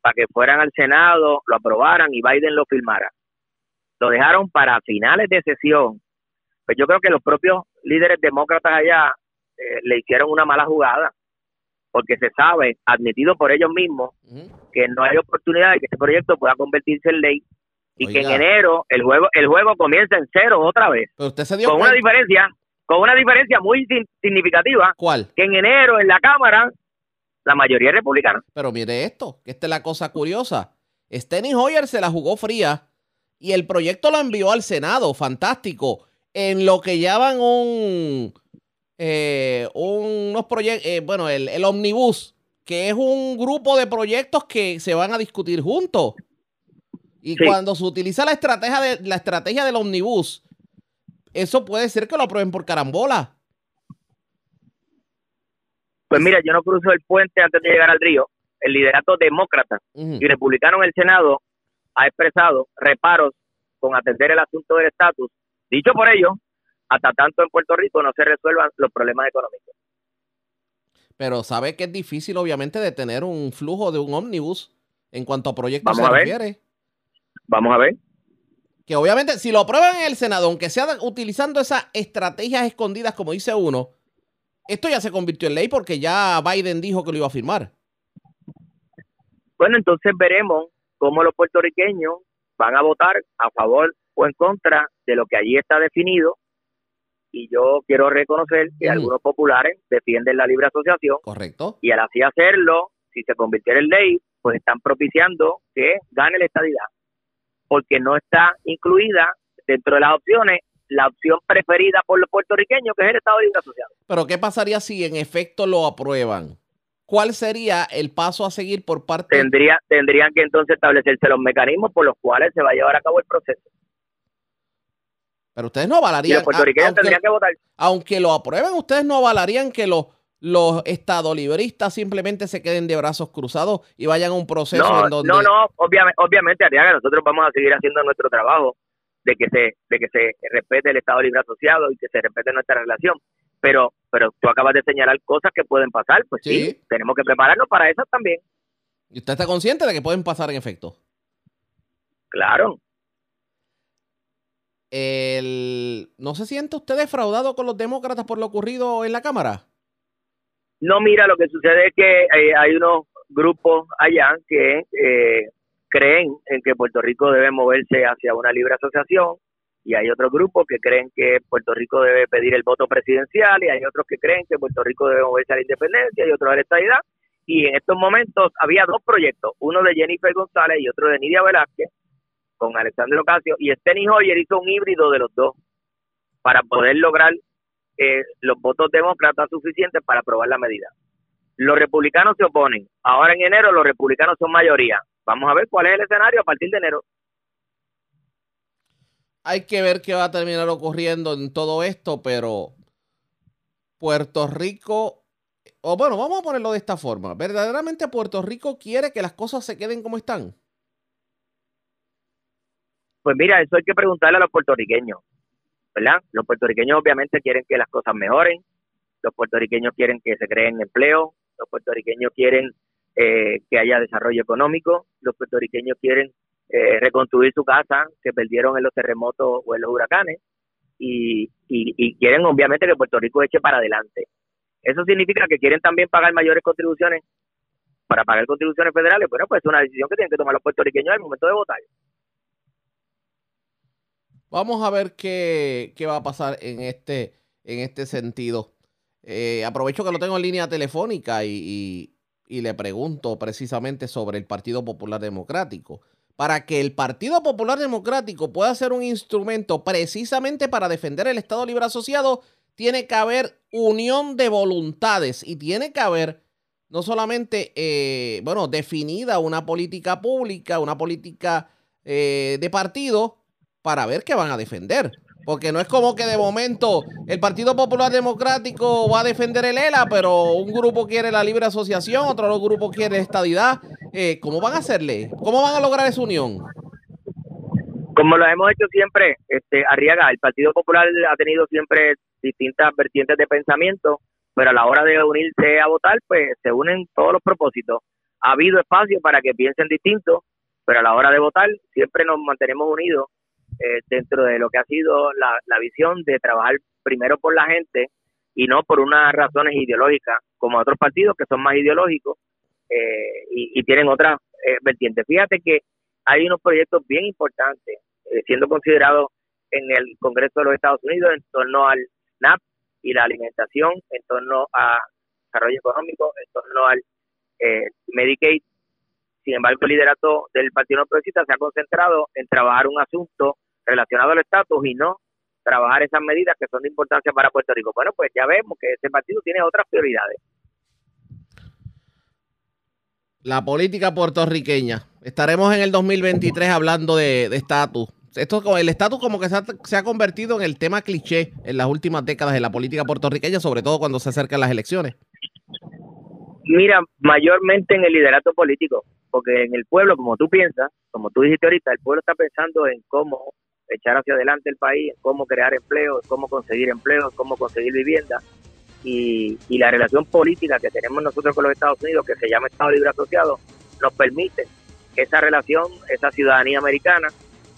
Para que fueran al Senado, lo aprobaran y Biden lo firmara. Lo dejaron para finales de sesión. Pues yo creo que los propios líderes demócratas allá eh, le hicieron una mala jugada, porque se sabe, admitido por ellos mismos, que no hay oportunidad de que este proyecto pueda convertirse en ley y que en enero el juego el juego comienza en cero otra vez Pero usted se dio con una diferencia con una diferencia muy significativa ¿Cuál? que en enero en la Cámara la mayoría es republicana. Pero mire esto, que esta es la cosa curiosa. Steny Hoyer se la jugó fría y el proyecto lo envió al Senado, fantástico, en lo que llaman un, eh, unos proyectos, bueno, el, el Omnibus, que es un grupo de proyectos que se van a discutir juntos. Y Sí. cuando se utiliza la estrategia, de, la estrategia del Omnibus, eso puede ser que lo aprueben por carambola. Pues mira, yo no cruzo el puente antes de llegar al río. El liderato demócrata y republicano en el Senado ha expresado reparos con atender el asunto del estatus. Dicho por ellos, hasta tanto en Puerto Rico no se resuelvan los problemas económicos. Pero sabe que es difícil, obviamente, de tener un flujo de un ómnibus en cuanto a proyectos Vamos se a ver. refiere. Vamos a ver. Que obviamente, si lo aprueban en el Senado, aunque sea utilizando esas estrategias escondidas, como dice uno, esto ya se convirtió en ley porque ya Biden dijo que lo iba a firmar. Bueno, entonces veremos cómo los puertorriqueños van a votar a favor o en contra de lo que allí está definido. Y yo quiero reconocer que Mm. algunos populares defienden la libre asociación Correcto. y al así hacerlo, si se convirtiera en ley, pues están propiciando que gane la estadidad, porque no está incluida dentro de las opciones la opción preferida por los puertorriqueños, que es el Estado Libre Asociado. Pero ¿qué pasaría si en efecto lo aprueban? ¿Cuál sería el paso a seguir por parte Tendría, tendrían que entonces establecerse los mecanismos por los cuales se va a llevar a cabo el proceso. Pero ustedes no Y avalarían, los puertorriqueños aunque, tendrían que votar. aunque lo aprueben, ustedes no avalarían que los, los estadolibristas simplemente se queden de brazos cruzados y vayan a un proceso No, en donde... no, no, obviamente, obviamente, Arriaga, nosotros vamos a seguir haciendo nuestro trabajo de que se de que se respete el Estado Libre Asociado y que se respete nuestra relación. Pero pero tú acabas de señalar cosas que pueden pasar, pues sí, Sí. tenemos que prepararnos para esas también. ¿Y usted está consciente de que pueden pasar en efecto? Claro. El... ¿No se siente usted defraudado con los demócratas por lo ocurrido en la Cámara? No, mira, lo que sucede es que eh, hay unos grupos allá que eh, creen en que Puerto Rico debe moverse hacia una libre asociación y hay otros grupos que creen que Puerto Rico debe pedir el voto presidencial y hay otros que creen que Puerto Rico debe moverse a la independencia y otros a la estabilidad. Y en estos momentos había dos proyectos, uno de Jennifer González y otro de Nidia Velázquez con Alexandre Ocasio y Steny Hoyer hizo un híbrido de los dos para poder lograr eh, los votos demócratas suficientes para aprobar la medida. Los republicanos se oponen. Ahora en enero los republicanos son mayoría. Vamos a ver cuál es el escenario a partir de enero. Hay que ver qué va a terminar ocurriendo en todo esto, pero Puerto Rico, o bueno, vamos a ponerlo de esta forma. ¿Verdaderamente Puerto Rico quiere que las cosas se queden como están? Pues mira, eso hay que preguntarle a los puertorriqueños, ¿verdad? Los puertorriqueños obviamente quieren que las cosas mejoren, los puertorriqueños quieren que se creen empleos, los puertorriqueños quieren eh, que haya desarrollo económico, los puertorriqueños quieren eh, reconstruir su casa que perdieron en los terremotos o en los huracanes y, y, y quieren obviamente que Puerto Rico eche para adelante. Eso significa que quieren también pagar mayores contribuciones para pagar contribuciones federales. Bueno, pues es una decisión que tienen que tomar los puertorriqueños al momento de votar. Vamos a ver qué, qué va a pasar en este, en este sentido. Eh, aprovecho que lo tengo en línea telefónica y, y- le pregunto precisamente sobre el Partido Popular Democrático. Para que el Partido Popular Democrático pueda ser un instrumento precisamente para defender el Estado Libre Asociado, tiene que haber unión de voluntades y tiene que haber no solamente, eh, bueno, definida una política pública, una política eh, de partido para ver qué van a defender. Porque no es como que de momento el Partido Popular Democrático va a defender el ELA, pero un grupo quiere la libre asociación, otro grupo quiere estadidad. Eh, ¿Cómo van a hacerle? ¿Cómo van a lograr esa unión? Como lo hemos hecho siempre, este Arriaga, el Partido Popular ha tenido siempre distintas vertientes de pensamiento, pero a la hora de unirse a votar, pues se unen todos los propósitos. Ha habido espacio para que piensen distinto, pero a la hora de votar siempre nos mantenemos unidos eh, dentro de lo que ha sido la, la visión de trabajar primero por la gente y no por unas razones ideológicas, como otros partidos que son más ideológicos eh, y, tienen otras eh, vertientes. Fíjate que hay unos proyectos bien importantes eh, siendo considerados en el Congreso de los Estados Unidos en torno al SNAP y la alimentación, en torno a desarrollo económico, en torno al Medicaid. Sin embargo, el liderato del Partido No Progresista se ha concentrado en trabajar un asunto relacionado al estatus y no trabajar esas medidas que son de importancia para Puerto Rico. Bueno, pues ya vemos que ese partido tiene otras prioridades. La política puertorriqueña. Estaremos en el 2023 hablando de estatus. Esto, el estatus como que se ha, se ha convertido en el tema cliché en las últimas décadas de la política puertorriqueña, sobre todo cuando se acercan las elecciones. Mira, mayormente en el liderato político, porque en el pueblo, como tú piensas, como tú dijiste ahorita, el pueblo está pensando en cómo echar hacia adelante el país, cómo crear empleo, cómo conseguir empleo, cómo conseguir vivienda. Y, y la relación política que tenemos nosotros con los Estados Unidos, que se llama Estado Libre Asociado, nos permite esa relación, esa ciudadanía americana,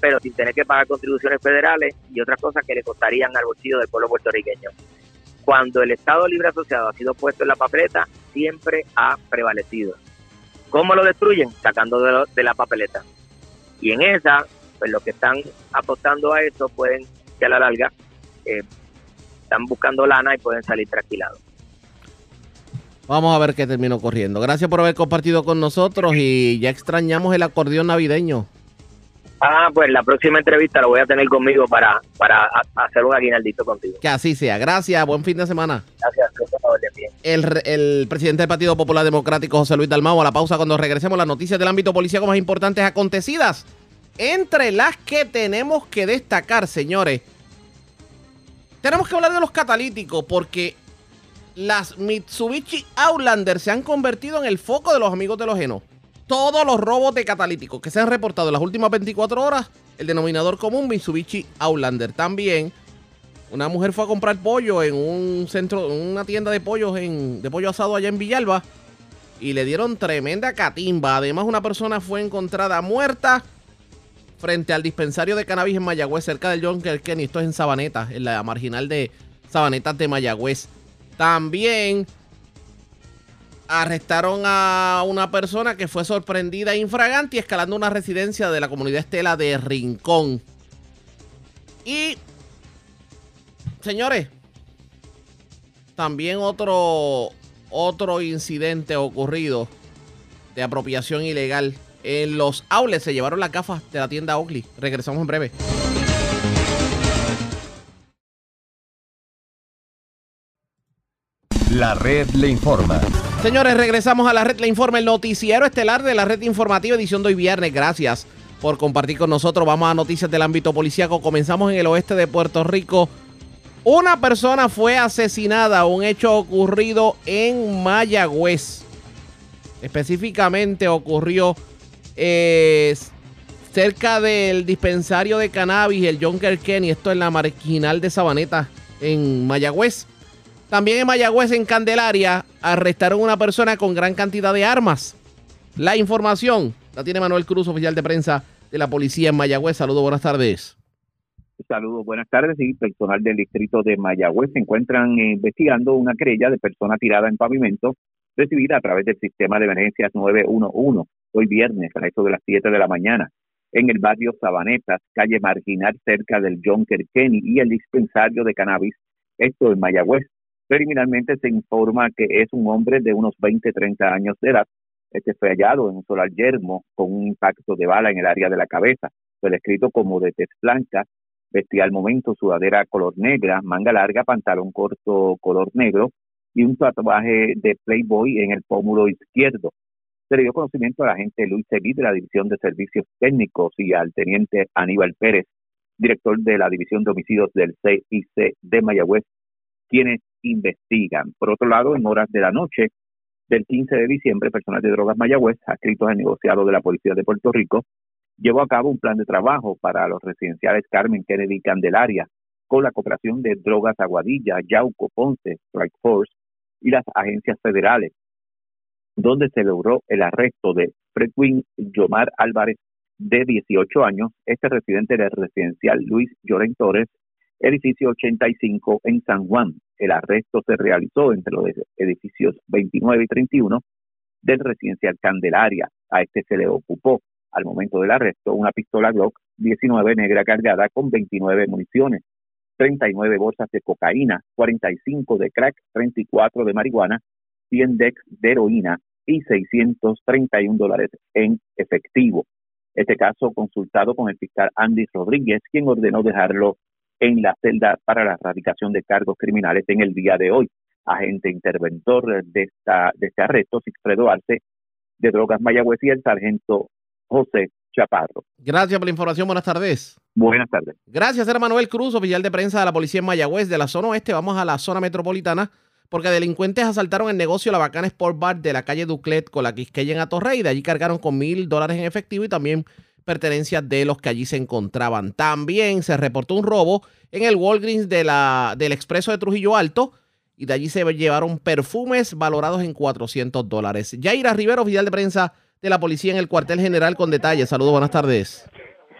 pero sin tener que pagar contribuciones federales y otras cosas que le costarían al bolsillo del pueblo puertorriqueño. cuando el Estado Libre Asociado ha sido puesto en la papeleta, siempre ha prevalecido. ¿Cómo lo destruyen? Sacando de, lo- de la papeleta. Y en esa, pues los que están apostando a eso pueden que a la larga eh, están buscando lana y pueden salir tranquilados. Vamos a ver qué terminó corriendo. Gracias por haber compartido con nosotros y ya extrañamos el acordeón navideño. Ah, pues la próxima entrevista lo voy a tener conmigo para, para hacer un aguinaldito contigo. Que así sea. Gracias. Buen fin de semana. Gracias. El, el presidente del Partido Popular Democrático, José Luis Dalmau, a la pausa cuando regresemos las noticias del ámbito policíaco más importantes acontecidas. Entre las que tenemos que destacar, señores, tenemos que hablar de los catalíticos porque las Mitsubishi Outlander se han convertido en el foco de los amigos de los genos. Todos los robos de catalíticos que se han reportado en las últimas 24 horas, el denominador común Mitsubishi Outlander. También una mujer fue a comprar pollo en un centro, en una tienda de pollos en, de pollo asado allá en Villalba y le dieron tremenda catimba. Además, una persona fue encontrada muerta frente al dispensario de cannabis en Mayagüez, cerca del John Kenny. Esto es en Sabaneta, en la marginal de Sabanetas de Mayagüez. También arrestaron a una persona que fue sorprendida infragante y escalando una residencia de la comunidad Estela de Rincón. Y señores, también otro, otro incidente ocurrido de apropiación ilegal. En los outlets se llevaron las gafas de la tienda Oakley. Regresamos en breve. La red le informa. Señores, regresamos a la red Le Informa, el noticiero estelar de la red informativa edición de hoy viernes. Gracias por compartir con nosotros. Vamos a noticias del ámbito policíaco. Comenzamos en el oeste de Puerto Rico. Una persona fue asesinada, un hecho ocurrido en Mayagüez. Específicamente ocurrió eh, cerca del dispensario de cannabis, el John Kenny, esto en la marginal de Sabaneta, en Mayagüez. También en Mayagüez, en Candelaria, arrestaron a una persona con gran cantidad de armas. La información la tiene Manuel Cruz, oficial de prensa de la policía en Mayagüez. Saludos, buenas tardes. Saludos, buenas tardes. Y personal del distrito de Mayagüez se encuentran eh, investigando una querella de persona tirada en pavimento recibida a través del sistema de emergencias 911 hoy viernes a eso de las 7 de la mañana en el barrio Sabanetas, calle Marginal, cerca del John Kenny y el dispensario de cannabis, esto en Mayagüez. Preliminarmente se informa que es un hombre de unos 20, 30 años de edad. Este fue hallado en un solar yermo con un impacto de bala en el área de la cabeza. Fue descrito como de tez blanca, vestía al momento sudadera color negra, manga larga, pantalón corto color negro y un tatuaje de Playboy en el pómulo izquierdo. Se le dio conocimiento al agente Luis Seguí de la División de Servicios Técnicos y al teniente Aníbal Pérez, director de la División de Homicidios del CIC de Mayagüez, quienes investigan. Por otro lado, en horas de la noche del 15 de diciembre, personal de drogas Mayagüez, adscritos al negociado de la Policía de Puerto Rico, llevó a cabo un plan de trabajo para los residenciales Carmen Kennedy Candelaria, con la cooperación de Drogas Aguadilla, Yauco, Ponce, Strike Force y las agencias federales, donde se logró el arresto de Fredwin Yomar Álvarez, de 18 años, este residente del residencial Luis Lloren Torres, edificio 85 en San Juan. El arresto se realizó entre los edificios 29 y 31 del residencial Candelaria. A este se le ocupó al momento del arresto una pistola Glock 19 negra cargada con 29 municiones, 39 bolsas de cocaína, 45 de crack, 34 de marihuana, 100 decks de heroína y 631 dólares en efectivo. Este caso consultado con el fiscal Andy Rodríguez, quien ordenó dejarlo en la celda para la erradicación de cargos criminales en el día de hoy. Agente interventor de, esta, de este arresto, Sigfredo Arce, de Drogas Mayagüez y el sargento José Chaparro. Gracias por la información. Buenas tardes. Buenas tardes. Gracias, era Manuel Cruz, oficial de prensa de la policía en Mayagüez. De la zona oeste vamos a la zona metropolitana porque delincuentes asaltaron el negocio La Bacana Sport Bar de la calle Duclet con la Quisqueya en Atorrey. De allí cargaron con mil dólares en efectivo y también pertenencias de los que allí se encontraban. También se reportó un robo en el Walgreens de la, del expreso de Trujillo Alto y de allí se llevaron perfumes valorados en 400 dólares. Yaira Rivero, oficial de prensa de la policía en el cuartel general con detalles. Saludos, buenas tardes.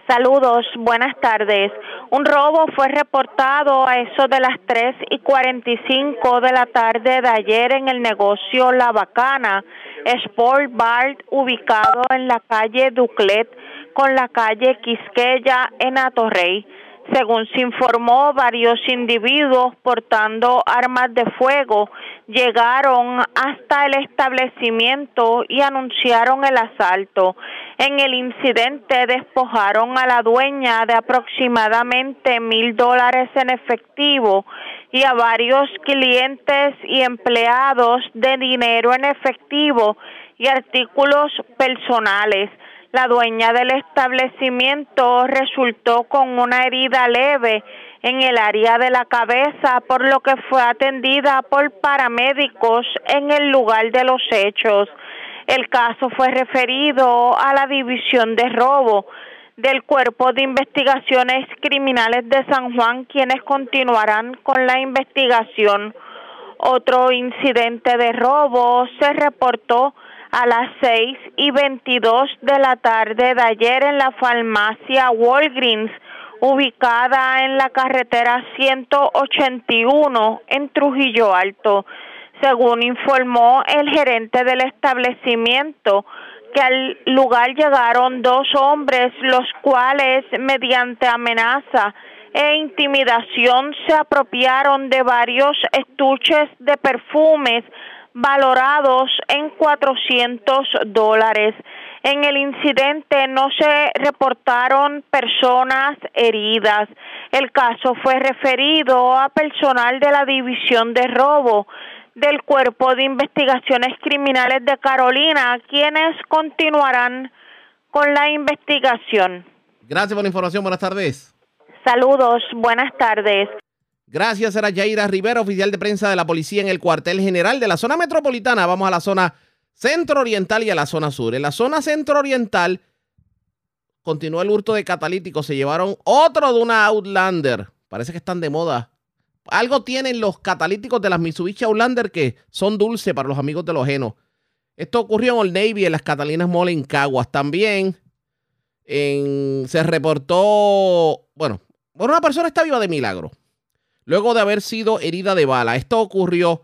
Saludos, buenas tardes. Un robo fue reportado a eso de las 3 y 45 de la tarde de ayer en el negocio La Bacana, Sport Bar, ubicado en la calle Duclet con la calle Quisqueya en Atorrey. Según se informó, varios individuos portando armas de fuego llegaron hasta el establecimiento y anunciaron el asalto. En el incidente despojaron a la dueña de aproximadamente mil dólares en efectivo y a varios clientes y empleados de dinero en efectivo y artículos personales. La dueña del establecimiento resultó con una herida leve en el área de la cabeza, por lo que fue atendida por paramédicos en el lugar de los hechos. El caso fue referido a la División de Robo del Cuerpo de Investigaciones Criminales de San Juan, quienes continuarán con la investigación. Otro incidente de robo se reportó a las seis y veintidós de la tarde de ayer en la farmacia Walgreens, ubicada en la carretera 181 en Trujillo Alto. Según informó el gerente del establecimiento, que al lugar llegaron dos hombres, los cuales, mediante amenaza e intimidación, se apropiaron de varios estuches de perfumes valorados en 400 dólares. En el incidente no se reportaron personas heridas. El caso fue referido a personal de la División de Robo del Cuerpo de Investigaciones Criminales de Carolina, quienes continuarán con la investigación. Gracias por la información. Buenas tardes. Saludos. Buenas tardes. Gracias, era Yaira Rivera, oficial de prensa de la policía en el cuartel general de la zona metropolitana. Vamos a la zona centro-oriental y a la zona sur. En la zona centro-oriental continuó el hurto de catalíticos. Se llevaron otro de una Outlander. Parece que están de moda. Algo tienen los catalíticos de las Mitsubishi Outlander que son dulces para los amigos de los genos. Esto ocurrió en Old Navy, en las Catalinas Mall en Caguas. También se reportó, bueno, bueno, una persona está viva de milagro luego de haber sido herida de bala. Esto ocurrió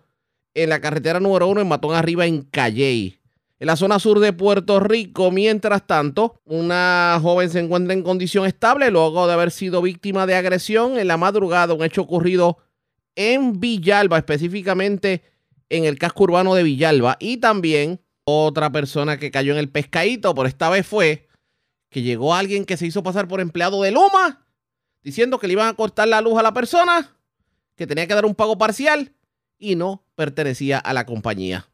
en la carretera número uno en Matón Arriba, en Calley. En la zona sur de Puerto Rico, mientras tanto, una joven se encuentra en condición estable luego de haber sido víctima de agresión en la madrugada, un hecho ocurrido en Villalba, específicamente en el casco urbano de Villalba. Y también otra persona que cayó en el pescadito, por esta vez fue que llegó alguien que se hizo pasar por empleado de Luma, diciendo que le iban a cortar la luz a la persona que tenía que dar un pago parcial y no pertenecía a la compañía.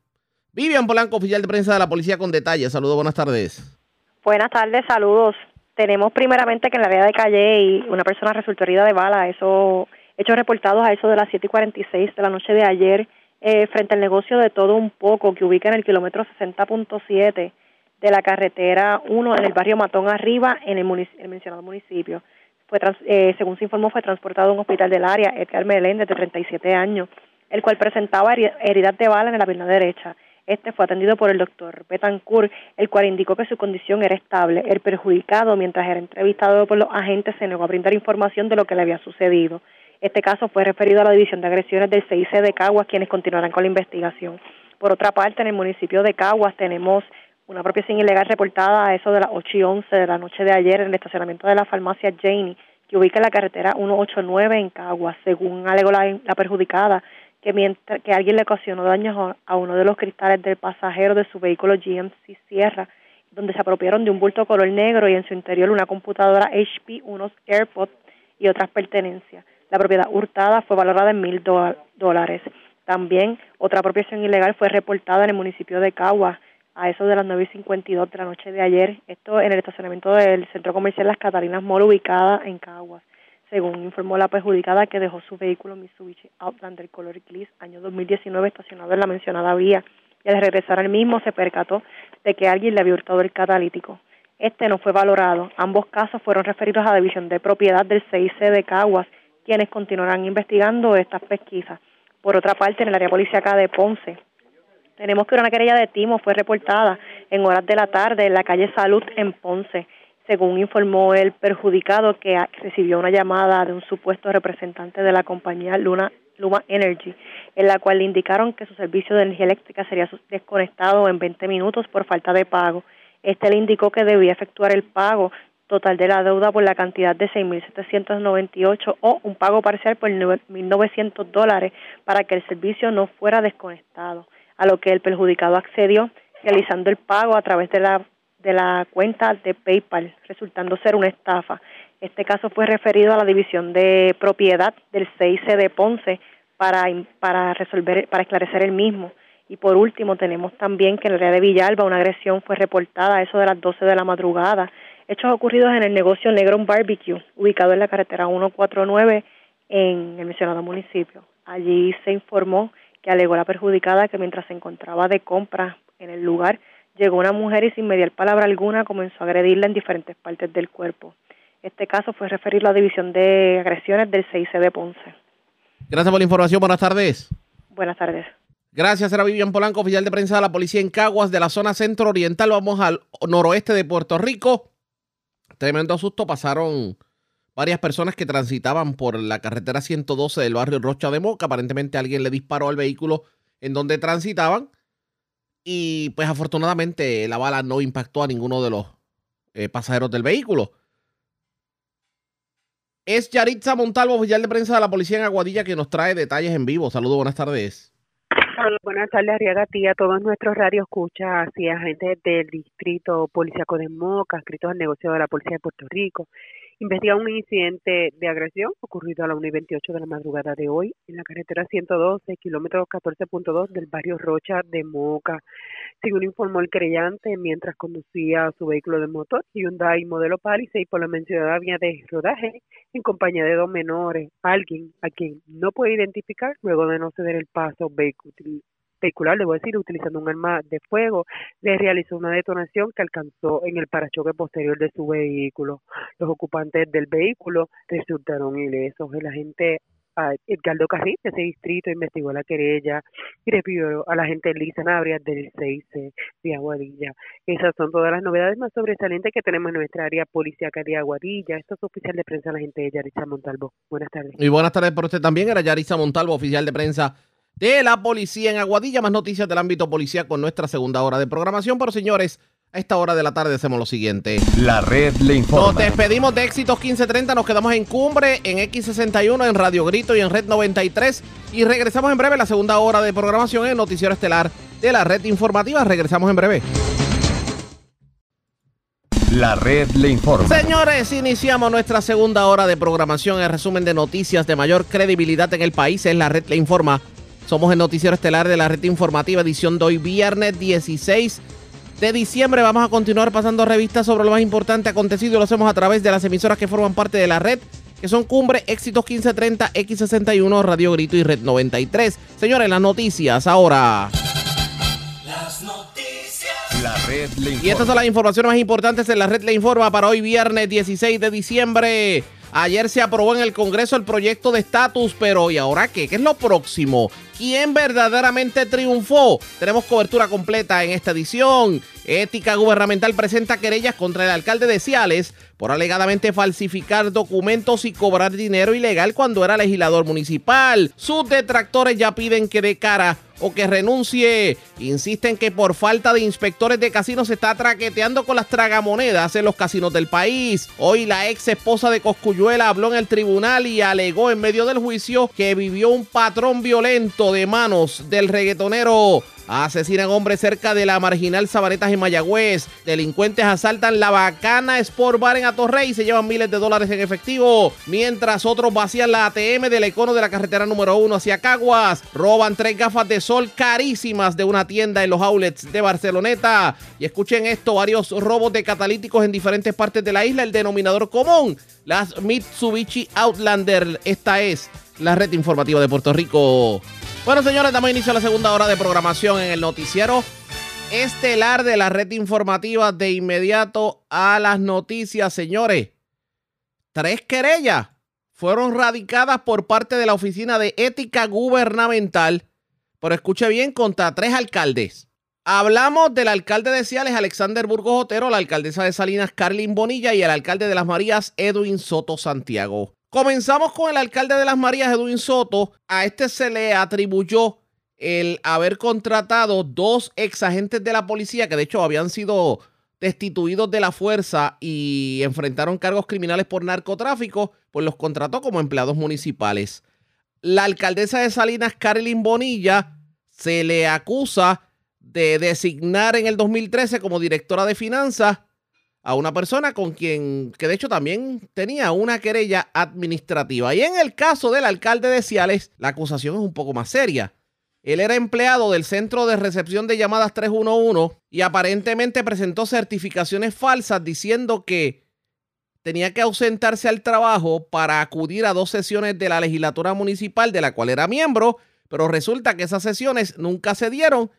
Vivian Polanco, oficial de prensa de la policía con detalles. Saludos, buenas tardes. Buenas tardes, saludos. Tenemos primeramente que en la área de Calle una persona resultó herida de bala. Eso, hechos reportados a eso de las 7 y 46 de la noche de ayer, eh, frente al negocio de todo un poco que ubica en el kilómetro 60.7 de la carretera 1 en el barrio Matón Arriba, en el mencionado municipio fue eh, según se informó, fue transportado a un hospital del área, Edgar Meléndez, de 37 años, el cual presentaba heridas de bala en la pierna derecha. Este fue atendido por el doctor Betancourt, el cual indicó que su condición era estable. El perjudicado, mientras era entrevistado por los agentes, se negó a brindar información de lo que le había sucedido. Este caso fue referido a la División de Agresiones del CIC de Caguas, quienes continuarán con la investigación. Por otra parte, en el municipio de Caguas tenemos una apropiación ilegal reportada a eso de las 8 y 11 de la noche de ayer en el estacionamiento de la farmacia Janie, que ubica en la carretera 189 en Caguas, según alegó la, perjudicada, que mientras que alguien le ocasionó daños a uno de los cristales del pasajero de su vehículo GMC Sierra, donde se apropiaron de un bulto color negro y en su interior una computadora HP, unos AirPods y otras pertenencias. La propiedad hurtada fue valorada en mil dólares. También otra apropiación ilegal fue reportada en el municipio de Caguas, a eso de las 9 y 52 de la noche de ayer. Esto en el estacionamiento del centro comercial Las Catalinas Mall, ubicada en Caguas. Según informó la perjudicada que dejó su vehículo Mitsubishi Outlander color gris año 2019 estacionado en la mencionada vía y al regresar al mismo se percató de que alguien le había hurtado el catalítico. Este no fue valorado. Ambos casos fueron referidos a la División de Propiedad del CIC de Caguas, quienes continuarán investigando estas pesquisas. Por otra parte, en el área policíaca de Ponce, tenemos que una querella de timo fue reportada en horas de la tarde en la calle Salud en Ponce. según informó el perjudicado que recibió una llamada de un supuesto representante de la compañía Luna Luma Energy, en la cual le indicaron que su servicio de energía eléctrica sería desconectado en 20 minutos por falta de pago. Este le indicó que debía efectuar el pago total de la deuda por la cantidad de 6.798 o un pago parcial por 1.900 dólares para que el servicio no fuera desconectado, a lo que el perjudicado accedió realizando el pago a través de la, de la cuenta de PayPal, resultando ser una estafa. Este caso fue referido a la División de Propiedad del CIC de Ponce para, para resolver, para esclarecer el mismo. Y por último, tenemos también que en el área de Villalba una agresión fue reportada a eso de las 12 de la madrugada. Hechos ocurridos en el negocio Negron Barbecue, ubicado en la carretera 149 en el mencionado municipio. Allí se informó que alegó la perjudicada que mientras se encontraba de compra en el lugar, llegó una mujer y sin mediar palabra alguna comenzó a agredirla en diferentes partes del cuerpo. Este caso fue referido a la División de Agresiones del CIC de Ponce. Gracias por la información. Buenas tardes. Buenas tardes. Gracias, era Vivian Polanco, oficial de prensa de la policía en Caguas, de la zona centro-oriental. Vamos al noroeste de Puerto Rico. Tremendo susto. Pasaron varias personas que transitaban por la carretera 112 del barrio Rocha de Moca. Aparentemente alguien le disparó al vehículo en donde transitaban. Y pues afortunadamente la bala no impactó a ninguno de los eh, pasajeros del vehículo. Es Yaritza Montalvo, oficial de prensa de la policía en Aguadilla, que nos trae detalles en vivo. Saludos, buenas tardes. buenas tardes, todos nuestros radios escucha, así agentes del distrito policíaco de Moca, escritos al negocio de la Policía de Puerto Rico investiga un incidente de agresión ocurrido a la 1 y 28 de la madrugada de hoy en la carretera 112, kilómetro 14.2 del barrio Rocha de Moca. Según informó el creyente, mientras conducía su vehículo de motor Hyundai modelo Palisade por la mencionada vía de rodaje en compañía de dos menores, alguien a quien no puede identificar luego de no ceder el paso vehículo vehicular, debo decir, utilizando un arma de fuego, le realizó una detonación que alcanzó en el parachoque posterior de su vehículo. Los ocupantes del vehículo resultaron ilesos. El agente Edgardo Carril, de ese distrito, investigó la querella y refirió a la gente Lisa Nabria del 6 de Aguadilla. Esas son todas las novedades más sobresalientes que tenemos en nuestra área policíaca de Aguadilla. Esto es oficial de prensa la gente de Yarisa Montalvo. Buenas tardes. Y buenas tardes por usted también. Era Yarisa Montalvo, oficial de prensa de la policía en Aguadilla. Más noticias del ámbito policía con nuestra segunda hora de programación. Pero señores, a esta hora de la tarde hacemos lo siguiente. La red le informa. Nos despedimos de Éxitos 1530, nos quedamos en Cumbre, en X61, en Radio Grito y en Red 93. Y regresamos en breve a la segunda hora de programación en Noticiero Estelar de la Red Informativa. Regresamos en breve. La red le informa. Señores, iniciamos nuestra segunda hora de programación. El resumen de noticias de mayor credibilidad en el país es La red le informa somos el noticiero estelar de la red informativa, edición de hoy, viernes 16 de diciembre. Vamos a continuar pasando revistas sobre lo más importante acontecido y lo hacemos a través de las emisoras que forman parte de la red, que son Cumbre, Éxitos 1530, X61, Radio Grito y Red 93. Señores, las noticias ahora. Las noticias. La red le informa. Y estas son las informaciones más importantes en la red le informa para hoy, viernes 16 de diciembre. Ayer se aprobó en el Congreso el proyecto de estatus, pero ¿y ahora qué? ¿Qué es lo próximo? ¿Quién verdaderamente triunfó? Tenemos cobertura completa en esta edición. Ética Gubernamental presenta querellas contra el alcalde de Ciales por alegadamente falsificar documentos y cobrar dinero ilegal cuando era legislador municipal. Sus detractores ya piden que dé cara o que renuncie. Insisten que por falta de inspectores de casinos se está traqueteando con las tragamonedas en los casinos del país. Hoy la ex esposa de Coscuyuela habló en el tribunal y alegó en medio del juicio que vivió un patrón violento de manos del reggaetonero. Asesinan hombres cerca de la marginal Sabanetas en Mayagüez. Delincuentes asaltan la bacana Sport Bar en Atorrey y se llevan miles de dólares en efectivo. Mientras otros vacían la ATM del icono de la carretera número uno hacia Caguas. Roban tres gafas de sol carísimas de una tienda en los outlets de Barceloneta. Y escuchen esto, varios robos de catalíticos en diferentes partes de la isla. El denominador común, las Mitsubishi Outlander. Esta es la red informativa de Puerto Rico. Bueno, señores, damos inicio a la segunda hora de programación en el noticiero estelar de la red informativa de inmediato a las noticias, señores. Tres querellas fueron radicadas por parte de la Oficina de Ética Gubernamental, pero escuche bien, contra tres alcaldes. Hablamos del alcalde de Ciales, Alexander Burgos Otero, la alcaldesa de Salinas, Carlin Bonilla, y el alcalde de Las Marías, Edwin Soto Santiago. Comenzamos con el alcalde de Las Marías, Edwin Soto. A este se le atribuyó el haber contratado dos ex agentes de la policía que de hecho habían sido destituidos de la fuerza y enfrentaron cargos criminales por narcotráfico, pues los contrató como empleados municipales. La alcaldesa de Salinas, Carolyn Bonilla, se le acusa de designar en el 2013 como directora de finanzas a una persona con quien, que de hecho también tenía una querella administrativa. Y en el caso del alcalde de Ciales, la acusación es un poco más seria. Él era empleado del Centro de Recepción de Llamadas 311 y aparentemente presentó certificaciones falsas diciendo que tenía que ausentarse al trabajo para acudir a dos sesiones de la legislatura municipal de la cual era miembro, pero resulta que esas sesiones nunca se dieron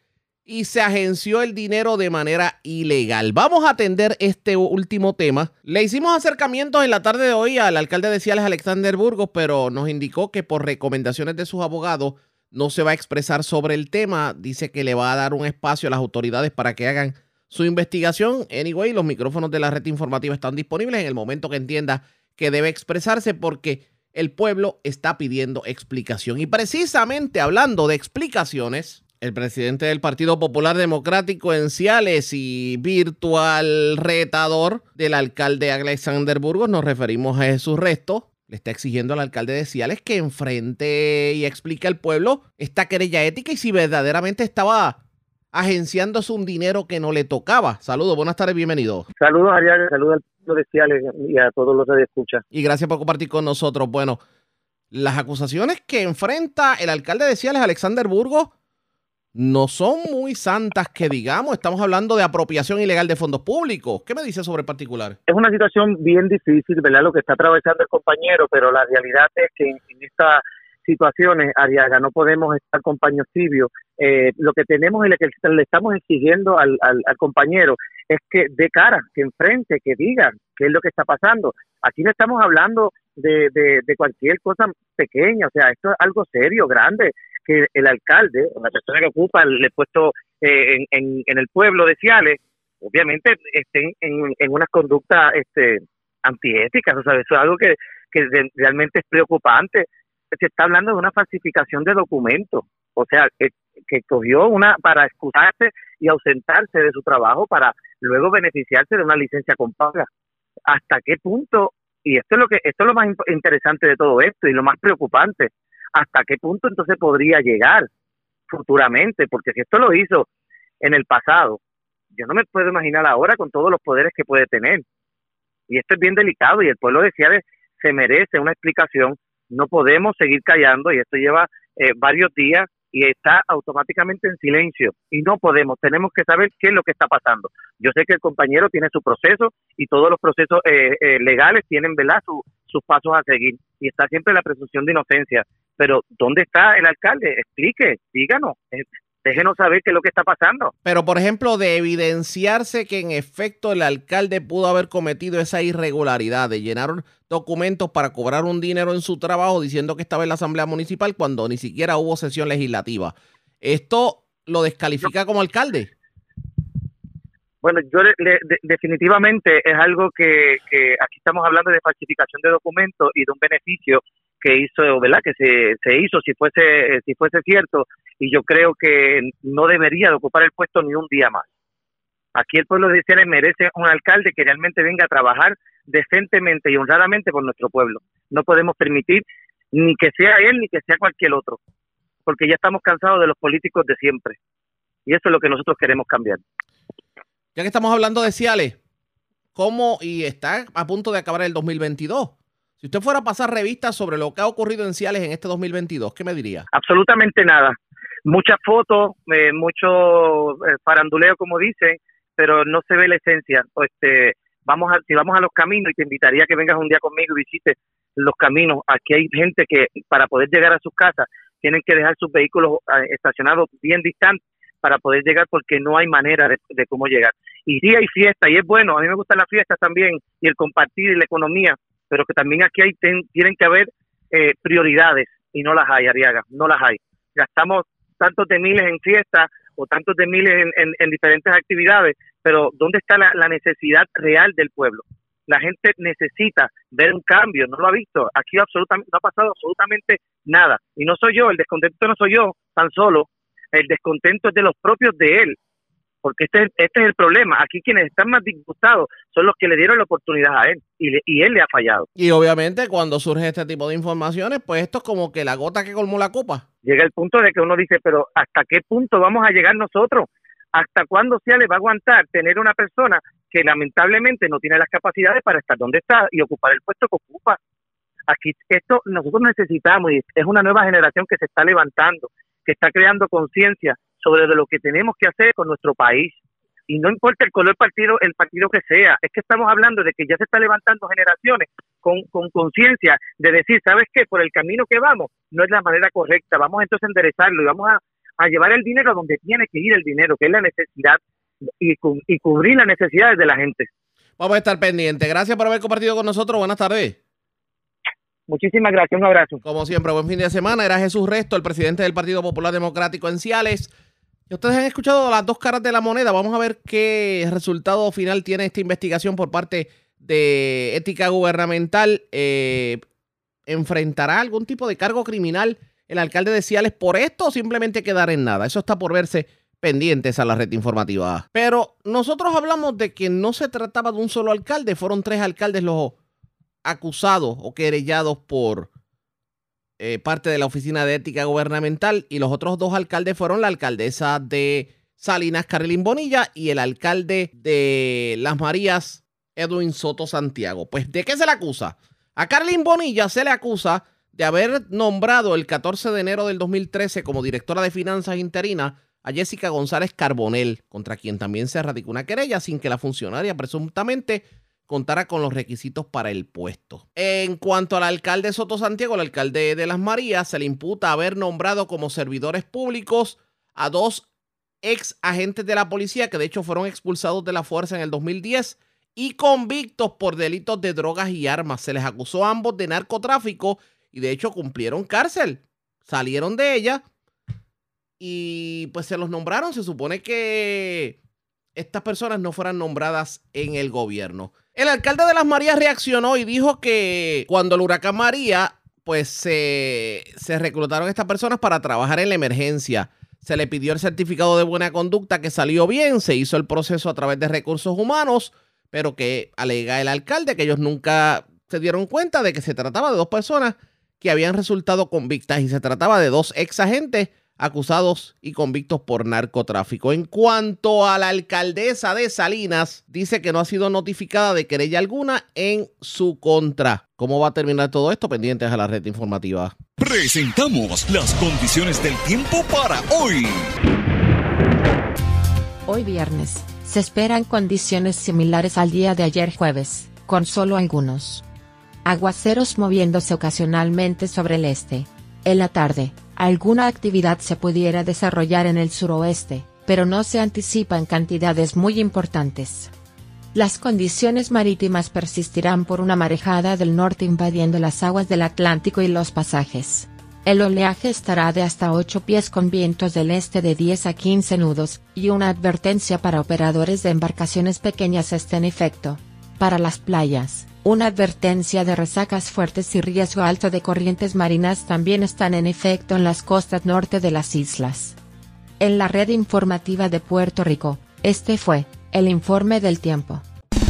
y se agenció el dinero de manera ilegal. Vamos a atender este último tema. Le hicimos acercamientos en la tarde de hoy al alcalde de Ciales, Alexander Burgos, pero nos indicó que por recomendaciones de sus abogados no se va a expresar sobre el tema. Dice que le va a dar un espacio a las autoridades para que hagan su investigación. Anyway, los micrófonos de la red informativa están disponibles en el momento que entienda que debe expresarse porque el pueblo está pidiendo explicación. Y precisamente hablando de explicaciones, el presidente del Partido Popular Democrático en Ciales y virtual retador del alcalde Alexander Burgos, nos referimos a Jesús Resto, le está exigiendo al alcalde de Ciales que enfrente y explique al pueblo esta querella ética y si verdaderamente estaba agenciándose un dinero que no le tocaba. Saludos, buenas tardes, bienvenido. Saludos, Ariel, saludos al pueblo de Ciales y a todos los que escuchan. Y gracias por compartir con nosotros. Bueno, las acusaciones que enfrenta el alcalde de Ciales, Alexander Burgos, no son muy santas que digamos. Estamos hablando de apropiación ilegal de fondos públicos. ¿Qué me dice sobre el particular? Es una situación bien difícil, ¿verdad? Lo que está atravesando el compañero, pero la realidad es que en, estas situaciones, Ariaga, no podemos estar con paños tibios. Eh, lo que tenemos y lo que le estamos exigiendo al, al, compañero es que de cara, que enfrente, que diga qué es lo que está pasando. Aquí no estamos hablando de, de, cualquier cosa pequeña, o sea, esto es algo serio, grande que el alcalde, la persona que ocupa el puesto eh, en, en, el pueblo de Ciales, obviamente estén en, en unas conductas este, antiéticas, o sea, eso es algo que realmente es preocupante. Se está hablando de una falsificación de documentos, o sea, que, que cogió una para excusarse y ausentarse de su trabajo para luego beneficiarse de una licencia con paga. ¿Hasta qué punto? Y esto es lo que esto es lo más interesante de todo esto y lo más preocupante hasta qué punto entonces podría llegar futuramente, porque si esto lo hizo en el pasado, yo no me puedo imaginar ahora con todos los poderes que puede tener. Y esto es bien delicado y el pueblo de Ciales se merece una explicación. No podemos seguir callando y esto lleva eh, varios días y está automáticamente en silencio y no podemos, tenemos que saber qué es lo que está pasando. Yo sé que el compañero tiene su proceso y todos los procesos eh, eh, legales tienen ¿verdad? sus pasos a seguir y está siempre la presunción de inocencia, pero ¿dónde está el alcalde? Explique, díganos, eh, déjenos saber qué es lo que está pasando. Pero, por ejemplo, de evidenciarse que en efecto el alcalde pudo haber cometido esa irregularidad de llenar documentos para cobrar un dinero en su trabajo diciendo que estaba en la Asamblea Municipal cuando ni siquiera hubo sesión legislativa. ¿Esto lo descalifica como alcalde? Bueno, yo definitivamente es algo que, que aquí estamos hablando de falsificación de documentos y de un beneficio que hizo, ¿verdad? Que se, se hizo si fuese si fuese cierto y yo creo que no debería de ocupar el puesto ni un día más. Aquí el pueblo de Ciales merece un alcalde que realmente venga a trabajar decentemente y honradamente por nuestro pueblo. No podemos permitir ni que sea él ni que sea cualquier otro, porque ya estamos cansados de los políticos de siempre. Y eso es lo que nosotros queremos cambiar. Ya que estamos hablando de Ciales, ¿cómo y está a punto de acabar el 2022? Si usted fuera a pasar revistas sobre lo que ha ocurrido en Ciales en este 2022, ¿qué me diría? Absolutamente nada. Muchas fotos, eh, mucho eh, faranduleo, como dicen, pero no se ve la esencia. Este, vamos a, si vamos a los caminos, y te invitaría a que vengas un día conmigo y visites los caminos. Aquí hay gente que para poder llegar a sus casas tienen que dejar sus vehículos eh, estacionados bien distantes para poder llegar porque no hay manera de, cómo llegar. Y sí hay fiesta y es bueno, a mí me gustan las fiestas también y el compartir y la economía, pero que también aquí hay tienen que haber eh, prioridades y no las hay, Ariaga, no las hay. Gastamos tantos de miles en fiestas o tantos de miles en, en- en diferentes actividades, pero ¿dónde está la, la necesidad real del pueblo? La gente necesita ver un cambio, no lo ha visto. Aquí absolutamente no ha pasado absolutamente nada. Y no soy yo, el descontento no soy yo tan solo, el descontento es de los propios de él, porque este, es- este es el problema. Aquí quienes están más disgustados son los que le dieron la oportunidad a él y, le- y él le ha fallado. Y obviamente cuando surge este tipo de informaciones, pues esto es como que la gota que colmó la copa. llega el punto de que uno dice, pero ¿hasta qué punto vamos a llegar nosotros? ¿Hasta cuándo se le va a aguantar tener una persona que lamentablemente no tiene las capacidades para estar donde está y ocupar el puesto que ocupa? Aquí esto nosotros necesitamos y es una nueva generación que se está levantando, que está creando conciencia sobre lo que tenemos que hacer con nuestro país. Y no importa el color partido, el partido que sea, es que estamos hablando de que ya se está levantando generaciones con con conciencia de decir, ¿sabes qué? Por el camino que vamos no es la manera correcta, vamos entonces a enderezarlo y vamos a, a llevar el dinero donde tiene que ir el dinero, que es la necesidad y, y cubrir las necesidades de la gente. Vamos a estar pendientes. Gracias por haber compartido con nosotros. Buenas tardes. Muchísimas gracias, un abrazo. Como siempre, buen fin de semana. Era Jesús Resto, el presidente del Partido Popular Democrático en Ciales. Ustedes han escuchado las dos caras de la moneda. Vamos a ver qué resultado final tiene esta investigación por parte de ética gubernamental. Eh, ¿Enfrentará algún tipo de cargo criminal el alcalde de Ciales por esto o simplemente quedar en nada? Eso está por verse pendientes a la red informativa. Pero nosotros hablamos de que no se trataba de un solo alcalde, fueron tres alcaldes los acusados o querellados por eh, parte de la Oficina de Ética Gubernamental y los otros dos alcaldes fueron la alcaldesa de Salinas, Carolín Bonilla, y el alcalde de Las Marías, Edwin Soto Santiago. Pues, ¿de qué se le acusa? A Carolín Bonilla se le acusa de haber nombrado el 14 de enero del 2013 como directora de finanzas interina a Jessica González Carbonell, contra quien también se radicó una querella sin que la funcionaria presuntamente contara con los requisitos para el puesto. En cuanto al alcalde Soto Santiago, el alcalde de Las Marías, se le imputa haber nombrado como servidores públicos a dos ex agentes de la policía que de hecho fueron expulsados de la fuerza en el 2010 y convictos por delitos de drogas y armas. Se les acusó a ambos de narcotráfico y de hecho cumplieron cárcel. Salieron de ella y pues se los nombraron. Se supone que estas personas no fueran nombradas en el gobierno. El alcalde de Las Marías reaccionó y dijo que cuando el huracán María, pues se, se reclutaron estas personas para trabajar en la emergencia. Se le pidió el certificado de buena conducta que salió bien, se hizo el proceso a través de recursos humanos, pero que alega el alcalde que ellos nunca se dieron cuenta de que se trataba de dos personas que habían resultado convictas y se trataba de dos ex agentes acusados y convictos por narcotráfico. En cuanto a la alcaldesa de Salinas, dice que no ha sido notificada de querella alguna en su contra. ¿Cómo va a terminar todo esto? Pendientes a la red informativa. Presentamos las condiciones del tiempo para hoy. Hoy viernes, se esperan condiciones similares al día de ayer jueves, con solo algunos aguaceros moviéndose ocasionalmente sobre el este. En la tarde, alguna actividad se pudiera desarrollar en el suroeste, pero no se anticipan cantidades muy importantes. Las condiciones marítimas persistirán por una marejada del norte invadiendo las aguas del Atlántico y los pasajes. El oleaje estará de hasta 8 pies con vientos del este de 10 a 15 nudos, y una advertencia para operadores de embarcaciones pequeñas está en efecto. Para las playas, una advertencia de resacas fuertes y riesgo alto de corrientes marinas también están en efecto en las costas norte de las islas. En la red informativa de Puerto Rico, este fue el informe del tiempo.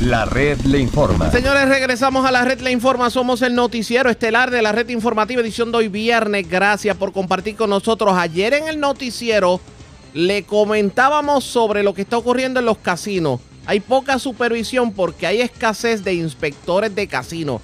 La red le informa. Señores, regresamos a la red Le Informa. Somos el noticiero estelar de la red informativa edición de hoy viernes. Gracias por compartir con nosotros. Ayer en el noticiero le comentábamos sobre lo que está ocurriendo en los casinos. Hay poca supervisión porque hay escasez de inspectores de casinos.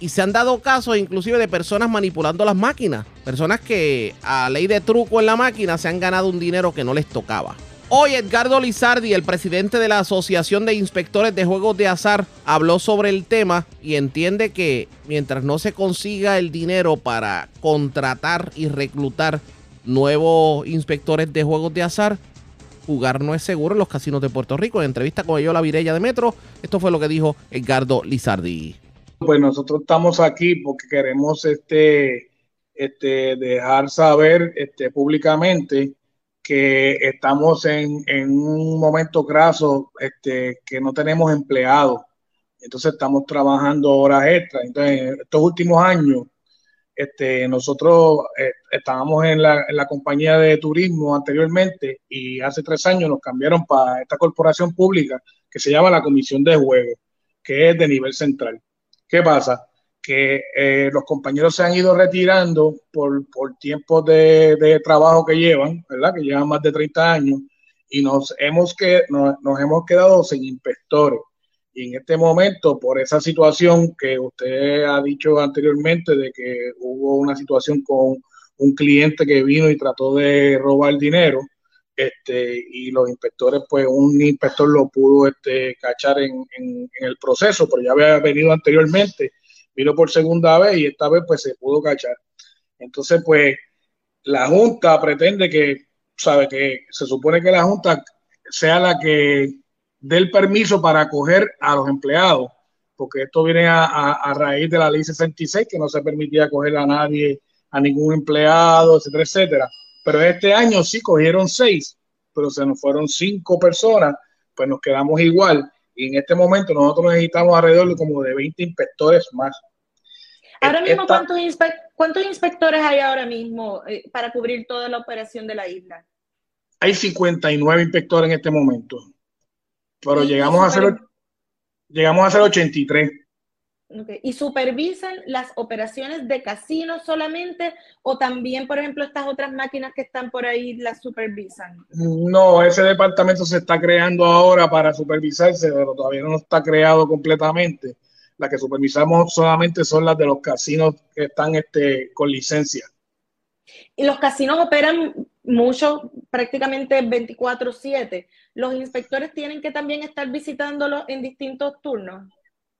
Y se han dado casos inclusive de personas manipulando las máquinas. Personas que a ley de truco en la máquina se han ganado un dinero que no les tocaba. Hoy Edgardo Lizardi, el presidente de la Asociación de Inspectores de Juegos de Azar, habló sobre el tema y entiende que mientras no se consiga el dinero para contratar y reclutar nuevos inspectores de juegos de azar, jugar no es seguro en los casinos de Puerto Rico. En entrevista con Yola Virella de Metro, esto fue lo que dijo Edgardo Lizardi. Pues nosotros estamos aquí porque queremos este, este, dejar saber este, públicamente que estamos en, en un momento graso, este, que no tenemos empleados. Entonces estamos trabajando horas extras. Entonces, estos últimos años, este, nosotros eh, estábamos en la, compañía de turismo anteriormente y hace tres años nos cambiaron para esta corporación pública que se llama la Comisión de Juegos, que es de nivel central. ¿Qué pasa? Que eh, los compañeros se han ido retirando por, por tiempos de, de, trabajo que llevan, ¿verdad? Que llevan más de 30 años y nos hemos, que, nos, nos hemos quedado sin inspectores. Y en este momento, por esa situación que usted ha dicho anteriormente, de que hubo una situación con un cliente que vino y trató de robar dinero, este, y los inspectores, pues un inspector lo pudo este, cachar en, en, en, el proceso, pero ya había venido anteriormente, vino por segunda vez y esta vez pues se pudo cachar. Entonces, pues la Junta pretende que, sabe que se supone que la Junta sea la que dé el permiso para acoger a los empleados, porque esto viene a, a, a, raíz de la ley 66, que no se permitía acoger a nadie, a ningún empleado, etcétera, etcétera. Pero este año sí cogieron seis, pero se nos fueron cinco personas, pues nos quedamos igual. Y en este momento nosotros necesitamos alrededor de como de 20 inspectores más. Ahora mismo, Esta, ¿cuántos, inspe ¿cuántos, inspectores hay ahora mismo eh, para cubrir toda la operación de la isla? Hay 59 inspectores en este momento pero llegamos a, hacer, llegamos a hacer 83. Okay. ¿Y supervisan las operaciones de casinos solamente o también, por ejemplo, estas otras máquinas que están por ahí las supervisan? No, ese departamento se está creando ahora para supervisarse, pero todavía no está creado completamente. Las que supervisamos solamente son las de los casinos que están este, con licencia. Y los casinos operan mucho, prácticamente 24/7. ¿Los inspectores tienen que también estar visitándolos en distintos turnos?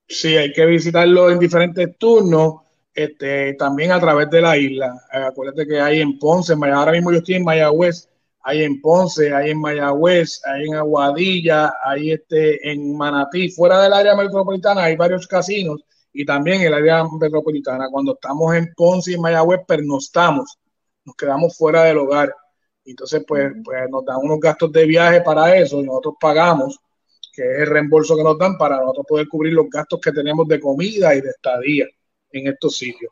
Sí, hay que visitarlos en diferentes turnos, este, también a través de la isla. Eh, acuérdate que hay en Ponce, ahora mismo yo estoy en Mayagüez, hay en Ponce, hay en Mayagüez, hay en Aguadilla, hay este, en Manatí, fuera del área metropolitana hay varios casinos y también el área metropolitana. Cuando estamos en Ponce y Mayagüez, pernostamos, nos quedamos fuera del hogar. Entonces, pues, pues nos dan unos gastos de viaje para eso y nosotros pagamos, que es el reembolso que nos dan para nosotros poder cubrir los gastos que tenemos de comida y de estadía en estos sitios.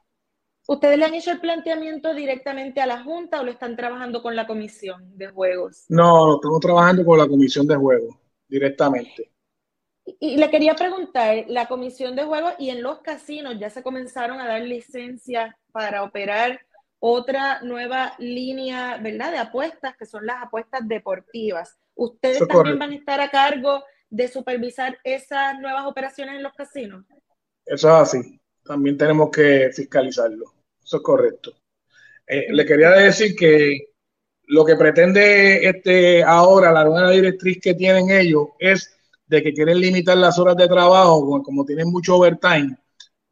¿Ustedes le han hecho el planteamiento directamente a la Junta o lo están trabajando con la Comisión de Juegos? No, estamos trabajando con la Comisión de Juegos directamente. Y le quería preguntar, la Comisión de Juegos y en los casinos ya se comenzaron a dar licencias para operar otra nueva línea, ¿verdad?, de apuestas, que son las apuestas deportivas. ¿Ustedes también van a estar a cargo de supervisar esas nuevas operaciones en los casinos? Eso es así. También tenemos que fiscalizarlo. Eso es correcto. Eh, le quería decir que lo que pretende este ahora la nueva directriz que tienen ellos es de que quieren limitar las horas de trabajo, como tienen mucho overtime,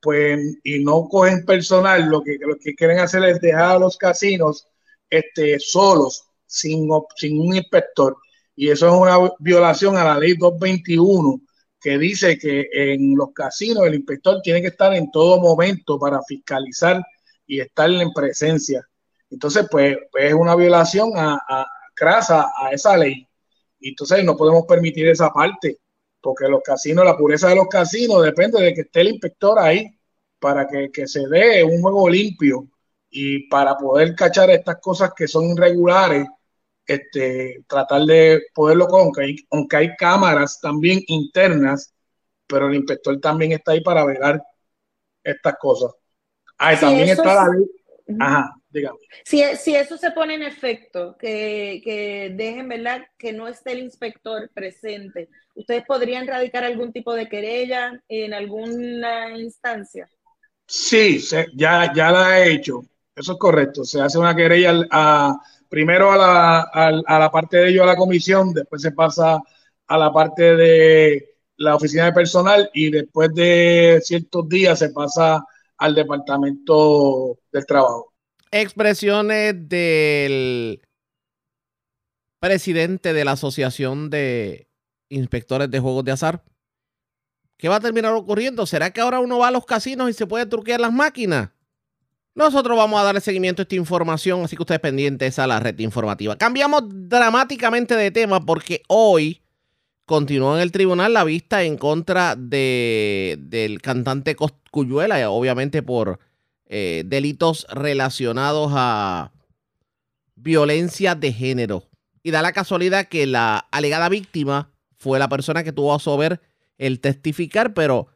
pues, y no cogen personal, lo que, lo que quieren hacer es dejar a los casinos este, solos, sin, sin un inspector. Y eso es una violación a la ley 221, que dice que en los casinos el inspector tiene que estar en todo momento para fiscalizar y estar en presencia. Entonces, pues, pues es una violación a, a, crasa a esa ley. Y entonces no podemos permitir esa parte porque los casinos, la pureza de los casinos depende de que esté el inspector ahí para que, que, se dé un juego limpio y para poder cachar estas cosas que son irregulares, este, tratar de poderlo con, aunque hay, aunque hay cámaras también internas, pero el inspector también está ahí para velar estas cosas. Ah, también está la ley. Ajá, dígame. Si, si eso se pone en efecto, que, que dejen, ¿verdad? Que no esté el inspector presente, ¿ustedes podrían radicar algún tipo de querella en alguna instancia? Sí, se, ya, ya la he hecho. Eso es correcto. Se hace una querella a, primero a la, a, a la parte de ellos, a la comisión, después se pasa a la parte de la oficina de personal y después de ciertos días se pasa al departamento del trabajo. Expresiones del presidente de la Asociación de Inspectores de Juegos de Azar. ¿Qué va a terminar ocurriendo? ¿Será que ahora uno va a los casinos y se puede truquear las máquinas? Nosotros vamos a darle seguimiento a esta información, así que ustedes pendientes a la red informativa. Cambiamos dramáticamente de tema porque hoy continúa en el tribunal la vista en contra de, del cantante Coscuyuela, obviamente por eh, delitos relacionados a violencia de género. Y da la casualidad que la alegada víctima fue la persona que tuvo a sober el testificar, pero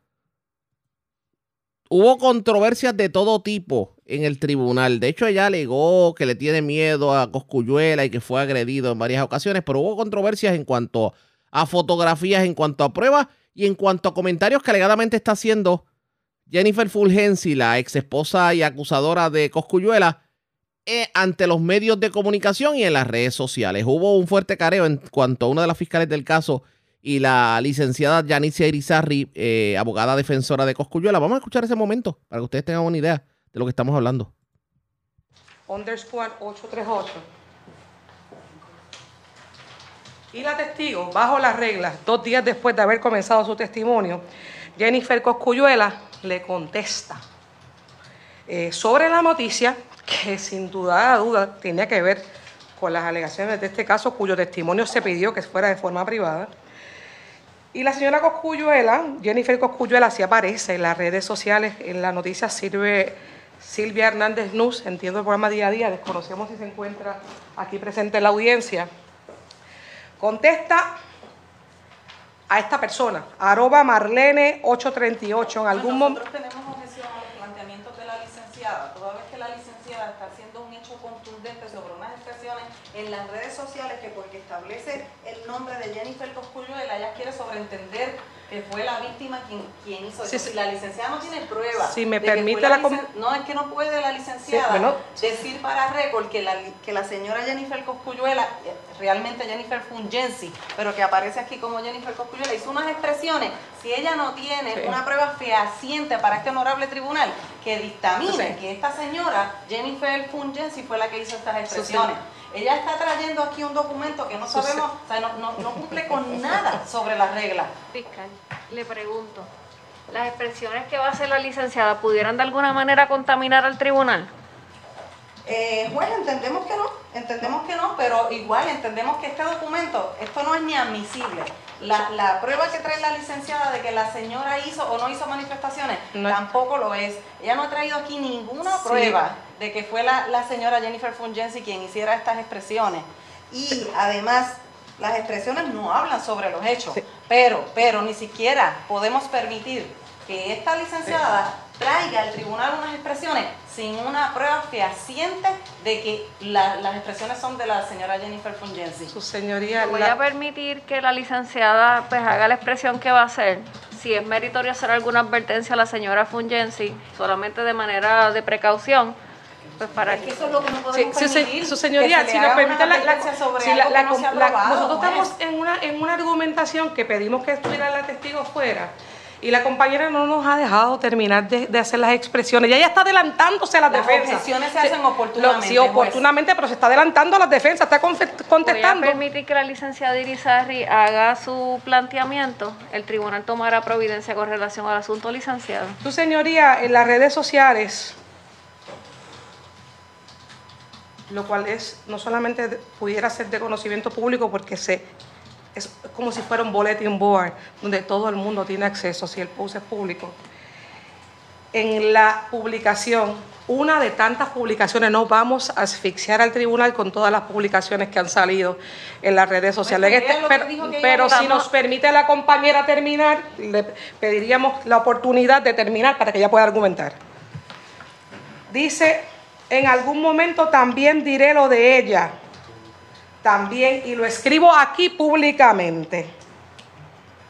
hubo controversias de todo tipo en el tribunal. De hecho, ella alegó que le tiene miedo a Coscuyuela y que fue agredido en varias ocasiones, pero hubo controversias en cuanto a fotografías, en cuanto a pruebas y en cuanto a comentarios que alegadamente está haciendo Jennifer Fulgensi, la ex esposa y acusadora de Coscuyuela, eh, ante los medios de comunicación y en las redes sociales. Hubo un fuerte careo en cuanto a una de las fiscales del caso y la licenciada Yanicia Irizarri, eh, abogada defensora de Coscuyuela. Vamos a escuchar ese momento para que ustedes tengan una idea de lo que estamos hablando. Underscore 838. Y la testigo, bajo las reglas, dos días después de haber comenzado su testimonio, Jennifer Coscuyuela le contesta eh, sobre la noticia que sin duda duda tenía que ver con las alegaciones de este caso, cuyo testimonio se pidió que fuera de forma privada. Y la señora Coscuyuela, Jennifer Coscuyuela, sí aparece en las redes sociales, en la noticia sirve Silvia Hernández Nuz, entiendo el programa día a día, desconocemos si se encuentra aquí presente en la audiencia. Contesta a esta persona, arroba Marlene 838, en algún momento... Nosotros tenemos objeción a los planteamientos de la licenciada, toda vez que la licenciada está haciendo un hecho contundente sobre unas expresiones en las redes sociales que porque establece el nombre de Jennifer Coscuyuela, sobreentender que fue la víctima quien, quien hizo Sí, eso. Si la licenciada no tiene pruebas. Si me permite la licen- No, es que no puede la licenciada Sí, bueno. decir para récord que la, que la señora Jennifer Coscuyuela, eh, realmente Jennifer Fungensi, pero que aparece aquí como Jennifer Coscuyuela, hizo unas expresiones. Si ella no tiene Sí. una prueba fehaciente para este honorable tribunal que dictamine que esta señora Jennifer Fungensi fue la que hizo estas expresiones. Ella está trayendo aquí un documento que no sabemos, o sea, no, no- no cumple con nada sobre las reglas. Fiscal, le pregunto, ¿las expresiones que va a hacer la licenciada pudieran de alguna manera contaminar al tribunal? Eh, juez, entendemos que no, entendemos que no, pero igual entendemos que este documento, esto no es ni admisible. La, la prueba que trae la licenciada de que la señora hizo o no hizo manifestaciones No. tampoco lo es. Ella no ha traído aquí ninguna Sí. prueba de que fue la, la señora Jennifer Fungensi quien hiciera estas expresiones. Y además, las expresiones no hablan sobre los hechos, pero, pero ni siquiera podemos permitir que esta licenciada traiga al tribunal unas expresiones sin una prueba fehaciente de que la- las expresiones son de la señora Jennifer Fungensi. Su señoría, Voy la- a permitir que la licenciada pues haga la expresión que va a hacer. Si es meritorio hacer alguna advertencia a la señora Fungensi, solamente de manera de precaución, pues para Es que eso es lo que no podemos sí, permitir, su señoría, que se si le nos permite la, la- si la- algo la- que no se ha la- aprobado, nosotros juez. estamos en una, en una argumentación que pedimos que estuviera la testigo fuera y la compañera no nos ha dejado terminar de, de hacer las expresiones. Ella ya está adelantándose a las, Las defensas. objeciones se hacen lo- oportunamente, sí, juez. oportunamente, pero se está adelantando a las defensas, está confe- Voy a contestando. permitir que la licenciada Irizarri haga su planteamiento. El tribunal tomará providencia con relación al asunto licenciado. Su señoría, en las redes sociales, lo cual es no solamente pudiera ser de conocimiento público porque se es como si fuera un bulletin board donde todo el mundo tiene acceso si el post es público. En la publicación, una de tantas publicaciones, no vamos a asfixiar al tribunal con todas las publicaciones que han salido en las redes sociales. Pues, Este- lo que pero que si nos permite a la compañera terminar, le pediríamos la oportunidad de terminar para que ella pueda argumentar. Dice, en algún momento también diré lo de ella. También, y lo escribo aquí públicamente.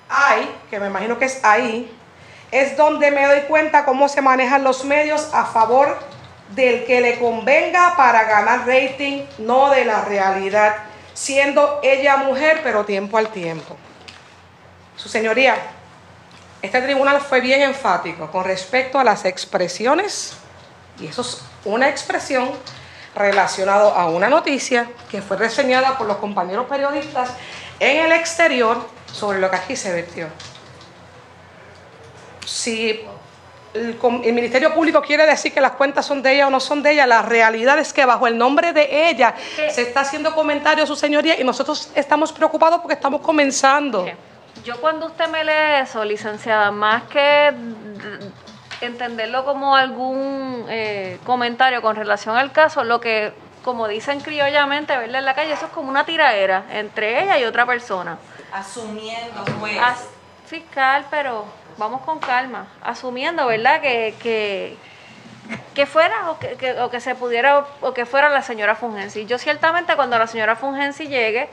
Ahí, que me imagino que es ahí, es donde me doy cuenta cómo se manejan los medios a favor del que le convenga para ganar rating, no de la realidad, siendo ella mujer, pero tiempo al tiempo. Su señoría, este tribunal fue bien enfático con respecto a las expresiones, y eso es una expresión relacionada a una noticia que fue reseñada por los compañeros periodistas en el exterior sobre lo que aquí se vertió. Si el, Ministerio Público quiere decir que las cuentas son de ella o no son de ella. La realidad es que bajo el nombre de ella se está haciendo comentarios, su señoría, y nosotros estamos preocupados porque estamos comenzando. Yo cuando usted me lee eso, licenciada, más que entenderlo como algún eh, comentario con relación al caso, lo que, como dicen criollamente, verla en la calle, eso es como una tiraera entre ella y otra persona. Asumiendo, juez. As- fiscal, pero vamos con calma, asumiendo, ¿verdad? Que, que, que fuera o que, que- o que se pudiera o que fuera la señora Fungensi. Yo ciertamente cuando la señora Fungensi llegue,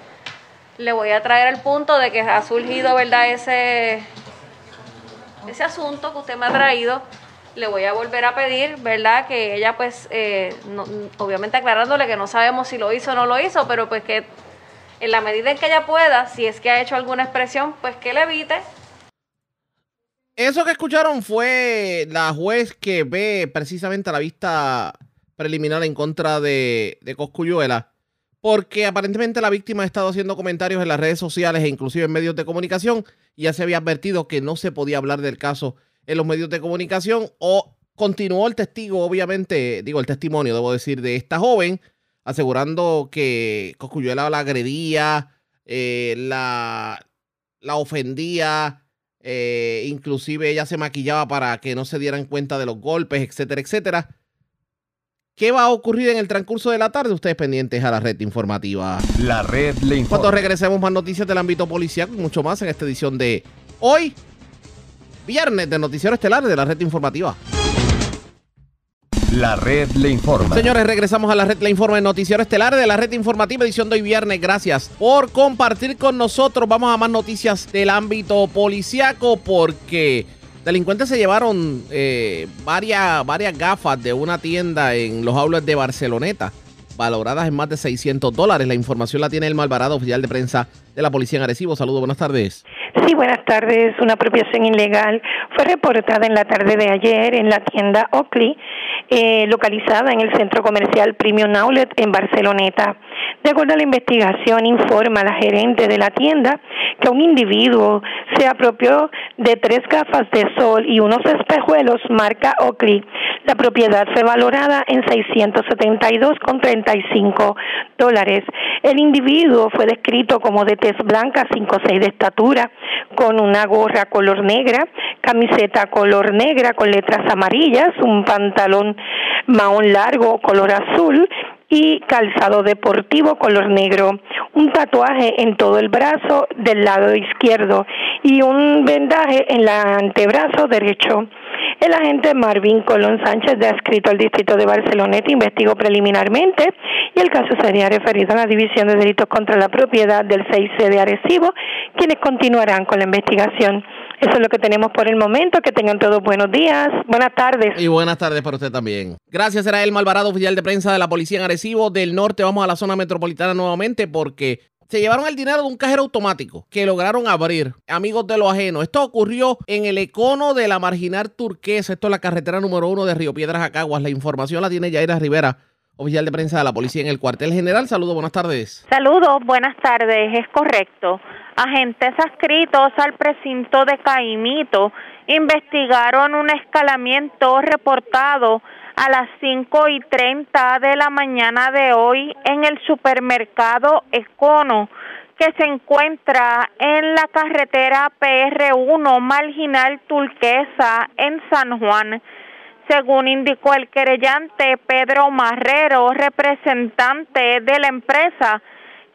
le voy a traer el punto de que ha surgido, ¿verdad? Ese, ese asunto que usted me ha traído. Le voy a volver a pedir, ¿verdad? Que ella, pues, eh, obviamente aclarándole que no sabemos si lo hizo o no lo hizo, pero pues que en la medida en que ella pueda, si es que ha hecho alguna expresión, pues que le evite Eso que escucharon fue la juez que ve precisamente la vista preliminar en contra de, de Coscuyuela, porque aparentemente la víctima ha estado haciendo comentarios en las redes sociales e inclusive en medios de comunicación ya se había advertido que no se podía hablar del caso en los medios de comunicación o continuó el testigo, obviamente, digo el testimonio, debo decir, de esta joven, asegurando que Coscuyuela la agredía, eh, la, la ofendía, eh, inclusive ella se maquillaba para que no se dieran cuenta de los golpes, etcétera, etcétera. ¿Qué va a ocurrir en el transcurso de la tarde? Ustedes pendientes a la red informativa. La red le informa. Cuando regresemos más noticias del ámbito policial y mucho más en esta edición de hoy, viernes de Noticiero Estelar de la red informativa. La red le informa. Señores, regresamos a la red La Informa, el noticiero estelar de la red informativa, edición de hoy viernes. Gracias por compartir con nosotros. Vamos a más noticias del ámbito policiaco porque delincuentes se llevaron eh, varias, varias gafas de una tienda en los aulas de Barceloneta, valoradas en más de 600 dólares. La información la tiene el Malvarado, oficial de prensa de la Policía en Arecibo. Saludos, buenas tardes. Sí, buenas tardes. Una apropiación ilegal fue reportada en la tarde de ayer en la tienda Oakley, eh, localizada en el centro comercial Premium Outlet en Barceloneta. De acuerdo a la investigación, informa la gerente de la tienda que un individuo se apropió de tres gafas de sol y unos espejuelos marca Oakley. La propiedad fue valorada en 672,35 dólares. El individuo fue descrito como de tez blanca, 5 o 6 de estatura, con una gorra color negra, camiseta color negra con letras amarillas, un pantalón mahón largo color azul y calzado deportivo color negro, un tatuaje en todo el brazo del lado izquierdo y un vendaje en el antebrazo derecho. El agente Marvin Colón Sánchez, de adscrito al distrito de Barceloneta, investigó preliminarmente y el caso sería referido a la División de Delitos contra la Propiedad del 6C de Arecibo, quienes continuarán con la investigación. Eso es lo que tenemos por el momento. Que tengan todos buenos días, buenas tardes. Y buenas tardes para usted también. Gracias, era el Malvarado, oficial de prensa de la Policía en Arecibo. Del norte vamos a la zona metropolitana nuevamente porque se llevaron el dinero de un cajero automático que lograron abrir. Amigos de lo ajeno. Esto ocurrió en el econo de la marginal turquesa. Esto es la carretera número uno de Río Piedras a Caguas. La información la tiene Yaira Rivera, oficial de prensa de la policía en el cuartel general. Saludos, buenas tardes. Saludos, buenas tardes, es correcto. Agentes adscritos al precinto de Caimito investigaron un escalamiento reportado a las 5 y 30 de la mañana de hoy en el supermercado Econo, que se encuentra en la carretera PR1 Marginal Turquesa en San Juan. Según indicó el querellante Pedro Marrero, representante de la empresa,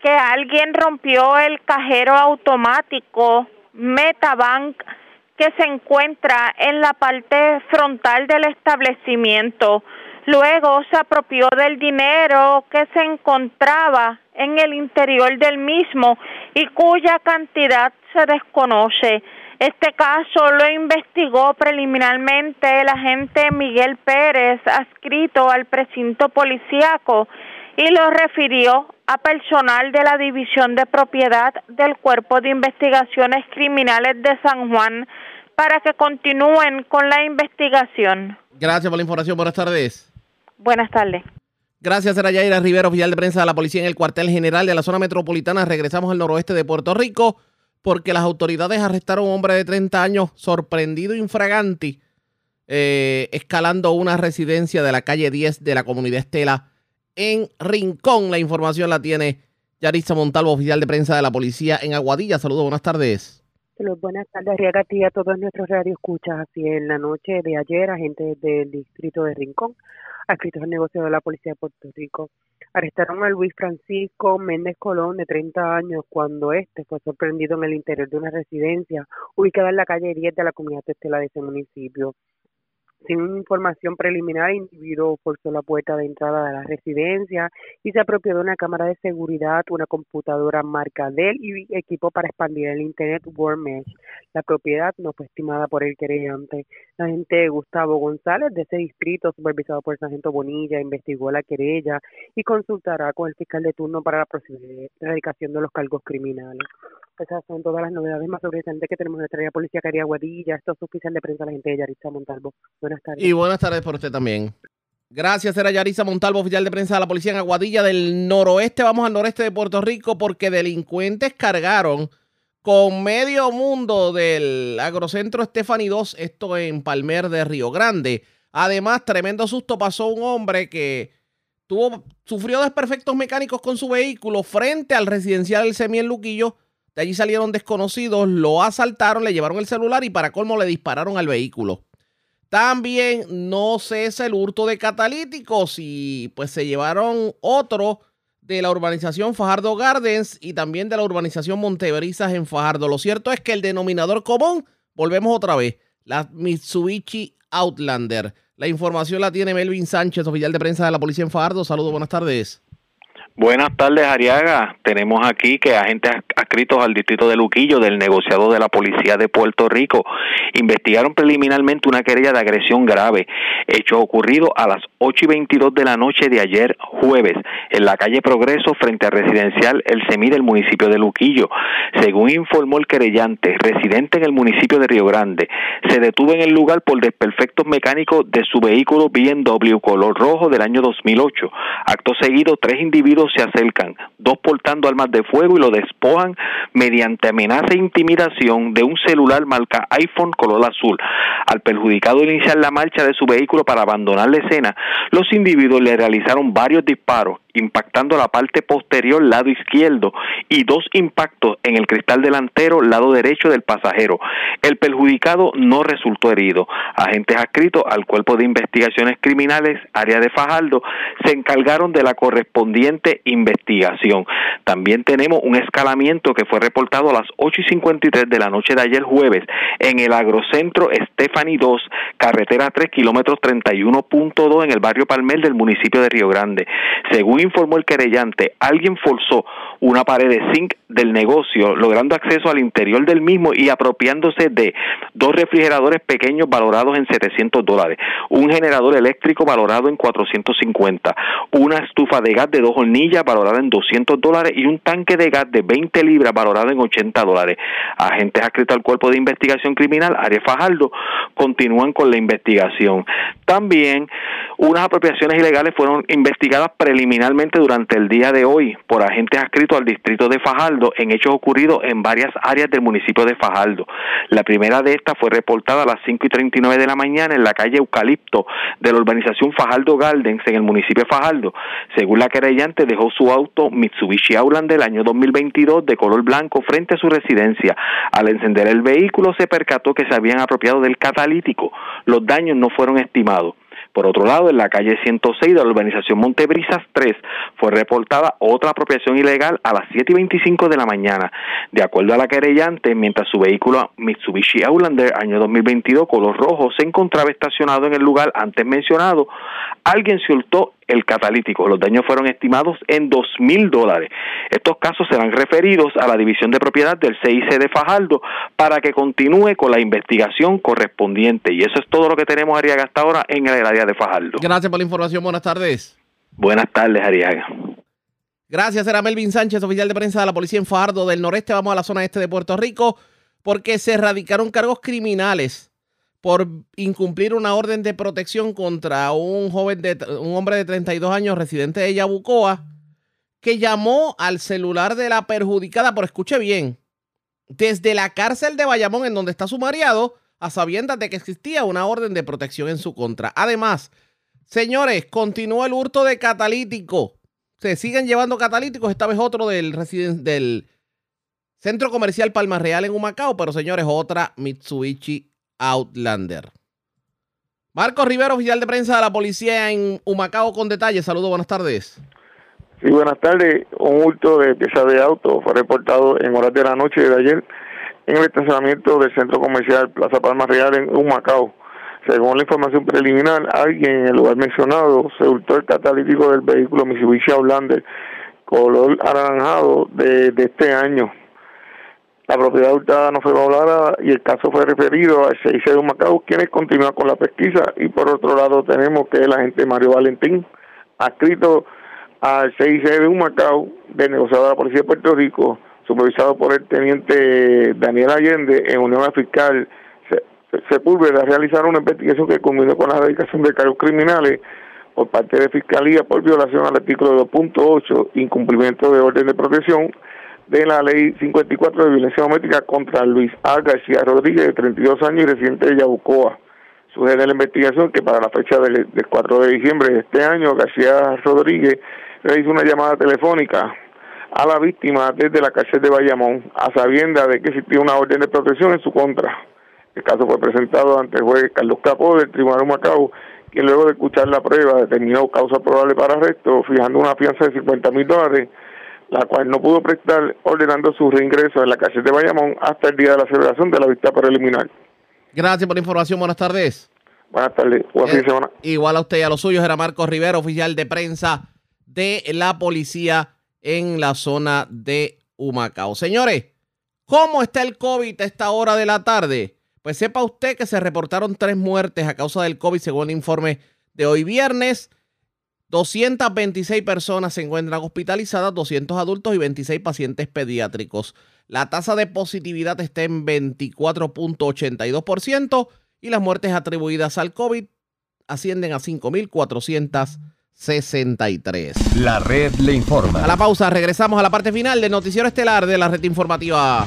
que alguien rompió el cajero automático Metabank que se encuentra en la parte frontal del establecimiento. Luego se apropió del dinero que se encontraba en el interior del mismo y cuya cantidad se desconoce. Este caso lo investigó preliminarmente el agente Miguel Pérez, adscrito al precinto policíaco, y lo refirió a personal de la División de Propiedad del Cuerpo de Investigaciones Criminales de San Juan para que continúen con la investigación. Gracias por la información. Buenas tardes. Buenas tardes. Gracias, era Yaira Rivera, oficial de prensa de la policía en el cuartel general de la zona metropolitana. Regresamos al noroeste de Puerto Rico porque las autoridades arrestaron a un hombre de 30 años sorprendido infraganti eh, escalando una residencia de la calle 10 de la comunidad Estela en Rincón. La información la tiene Yarisa Montalvo, oficial de prensa de la policía en Aguadilla. Saludos, buenas tardes. Saludos, buenas tardes, Riaga, a todos nuestros radioescuchas. Así en la noche de ayer, agentes del distrito de Rincón, adscritos al negocio de la policía de Puerto Rico, arrestaron a Luis Francisco Méndez Colón, de 30 años, cuando este fue sorprendido en el interior de una residencia ubicada en la calle 10 de la comunidad Estela de ese municipio. Sin información preliminar, el individuo forzó la puerta de entrada de la residencia y se apropió de una cámara de seguridad, una computadora marca Dell y equipo para expandir el Internet World Mesh. La propiedad no fue estimada por el querellante. La agente Gustavo González de ese distrito, supervisado por el sargento Bonilla, investigó la querella y consultará con el fiscal de turno para la posible erradicación de los cargos criminales. Esas son todas las novedades más sobresalientes que tenemos en nuestra área Caría Guadilla. Esto es oficial de prensa la gente de Yaritza Montalvo. Buenas tardes. Y buenas tardes por usted también. Gracias, era Yarisa Montalvo, oficial de prensa de la policía en Aguadilla del noroeste. Vamos al noreste de Puerto Rico porque delincuentes cargaron con medio mundo del agrocentro Stephanie 2, esto en Palmer de Río Grande. Además, tremendo susto pasó un hombre que tuvo, sufrió desperfectos mecánicos con su vehículo frente al residencial del Semi en Luquillo. De allí salieron desconocidos, lo asaltaron, le llevaron el celular y para colmo le dispararon al vehículo. También no cesa el hurto de catalíticos y pues se llevaron otro de la urbanización Fajardo Gardens y también de la urbanización Montebrizas en Fajardo. Lo cierto es que el denominador común, volvemos otra vez, la Mitsubishi Outlander. La información la tiene Melvin Sánchez, oficial de prensa de la policía en Fajardo. Saludos, buenas tardes. Buenas tardes, Ariaga. Tenemos aquí que agentes adscritos al distrito de Luquillo del negociado de la Policía de Puerto Rico investigaron preliminarmente una querella de agresión grave, hecho ocurrido a las 8 y 22 de la noche de ayer jueves en la calle Progreso frente al residencial El Semí del municipio de Luquillo. Según informó el querellante, residente en el municipio de Río Grande, se detuvo en el lugar por desperfectos mecánicos de su vehículo BMW color rojo del año 2008. Acto seguido, tres individuos se acercan, dos portando armas de fuego y lo despojan mediante amenaza e intimidación de un celular marca iPhone color azul. Al perjudicado iniciar la marcha de su vehículo para abandonar la escena, los individuos le realizaron varios disparos impactando la parte posterior lado izquierdo y dos impactos en el cristal delantero lado derecho del pasajero. El perjudicado no resultó herido. Agentes adscritos al Cuerpo de Investigaciones Criminales, área de Fajardo, se encargaron de la correspondiente investigación. También tenemos un escalamiento que fue reportado a las 8 y 53 de la noche de ayer jueves en el agrocentro Stephanie 2, carretera 3, kilómetros 31.2 en el barrio Palmer del municipio de Río Grande. Según informó el querellante, alguien forzó una pared de zinc del negocio, logrando acceso al interior del mismo y apropiándose de dos refrigeradores pequeños valorados en 700 dólares, un generador eléctrico valorado en 450, una estufa de gas de dos hornillas valorada en 200 dólares y un tanque de gas de 20 libras valorado en 80 dólares. Agentes adscritos al Cuerpo de Investigación Criminal, Ares Fajardo, continúan con la investigación. También unas apropiaciones ilegales fueron investigadas preliminarmente durante el día de hoy por agentes adscritos al distrito de Fajardo en hechos ocurridos en varias áreas del municipio de Fajardo. La primera de estas fue reportada a las 5 y 39 de la mañana en la calle Eucalipto de la urbanización Fajardo Gardens en el municipio de Fajardo. Según la querellante, dejó su auto Mitsubishi Outlander del año 2022 de color blanco frente a su residencia. Al encender el vehículo se percató que se habían apropiado del catalítico. Los daños no fueron estimados. Por otro lado, en la calle 106 de la urbanización Montebrisas 3 fue reportada otra apropiación ilegal a las 7 y 25 de la mañana. De acuerdo a la querellante, mientras su vehículo Mitsubishi Outlander año 2022 color rojo se encontraba estacionado en el lugar antes mencionado, alguien se hurtó el catalítico. Los daños fueron estimados en dos mil dólares. Estos casos serán referidos a la División de Propiedad del CIC de Fajardo para que continúe con la investigación correspondiente. Y eso es todo lo que tenemos, Ariaga, hasta ahora en el área de Fajardo. Gracias por la información. Buenas tardes. Buenas tardes, Ariaga. Gracias, era Melvin Sánchez, oficial de prensa de la policía en Fajardo del noreste. Vamos a la zona este de Puerto Rico porque se erradicaron cargos criminales por incumplir una orden de protección contra un joven de un hombre de 32 años residente de Yabucoa que llamó al celular de la perjudicada, por escuche bien, desde la cárcel de Bayamón en donde está sumariado a sabiendas de que existía una orden de protección en su contra. Además, señores, continúa el hurto de catalítico. Se siguen llevando catalíticos, esta vez otro del, del Centro Comercial Palma Real en Humacao, pero señores, otra Mitsubishi Outlander. Marcos Rivero, oficial de prensa de la policía en Humacao con detalles. Saludos, buenas tardes. Sí, buenas tardes. Un hurto de piezas de auto fue reportado en horas de la noche de ayer en el estacionamiento del centro comercial Plaza Palma Real en Humacao. Según la información preliminar, alguien en el lugar mencionado se hurtó el catalítico del vehículo Mitsubishi Outlander color anaranjado de, de este año. La propiedad hurtada no fue valorada y el caso fue referido al CIC de Humacao, quienes continúan con la pesquisa. Y por otro lado tenemos que el agente Mario Valentín, adscrito al CIC de Humacao, del negociado de la Policía de Puerto Rico, supervisado por el teniente Daniel Allende, en unión al fiscal Se- Se- Sepúlveda, realizaron una investigación que culminó con la erradicación de cargos criminales por parte de Fiscalía por violación al artículo 2.8, incumplimiento de orden de protección de la ley 54 de violencia doméstica contra Luis A. García Rodríguez, de 32 años y residente de Yabucoa. Sugiere la investigación que para la fecha del, del 4 de diciembre de este año, García Rodríguez realizó una llamada telefónica a la víctima desde la cárcel de Bayamón, a sabienda de que existía una orden de protección en su contra. El caso fue presentado ante el juez Carlos Capó del Tribunal de Macao, quien luego de escuchar la prueba determinó causa probable para arresto, fijando una fianza de 50 mil dólares, la cual no pudo prestar, ordenando su reingreso en la cárcel de Bayamón hasta el día de la celebración de la vista preliminar. Gracias por la información. Buenas tardes. Buenas tardes. Buen fin de semana. Igual a usted y a los suyos era Marcos Rivera, oficial de prensa de la policía en la zona de Humacao. Señores, ¿cómo está el COVID a esta hora de la tarde? Pues sepa usted que se reportaron tres muertes a causa del COVID según el informe de hoy viernes. 226 personas se encuentran hospitalizadas, 200 adultos y 26 pacientes pediátricos. La tasa de positividad está en 24.82% y las muertes atribuidas al COVID ascienden a 5.463. La red le informa. A la pausa, regresamos a la parte final del noticiero estelar de la red informativa.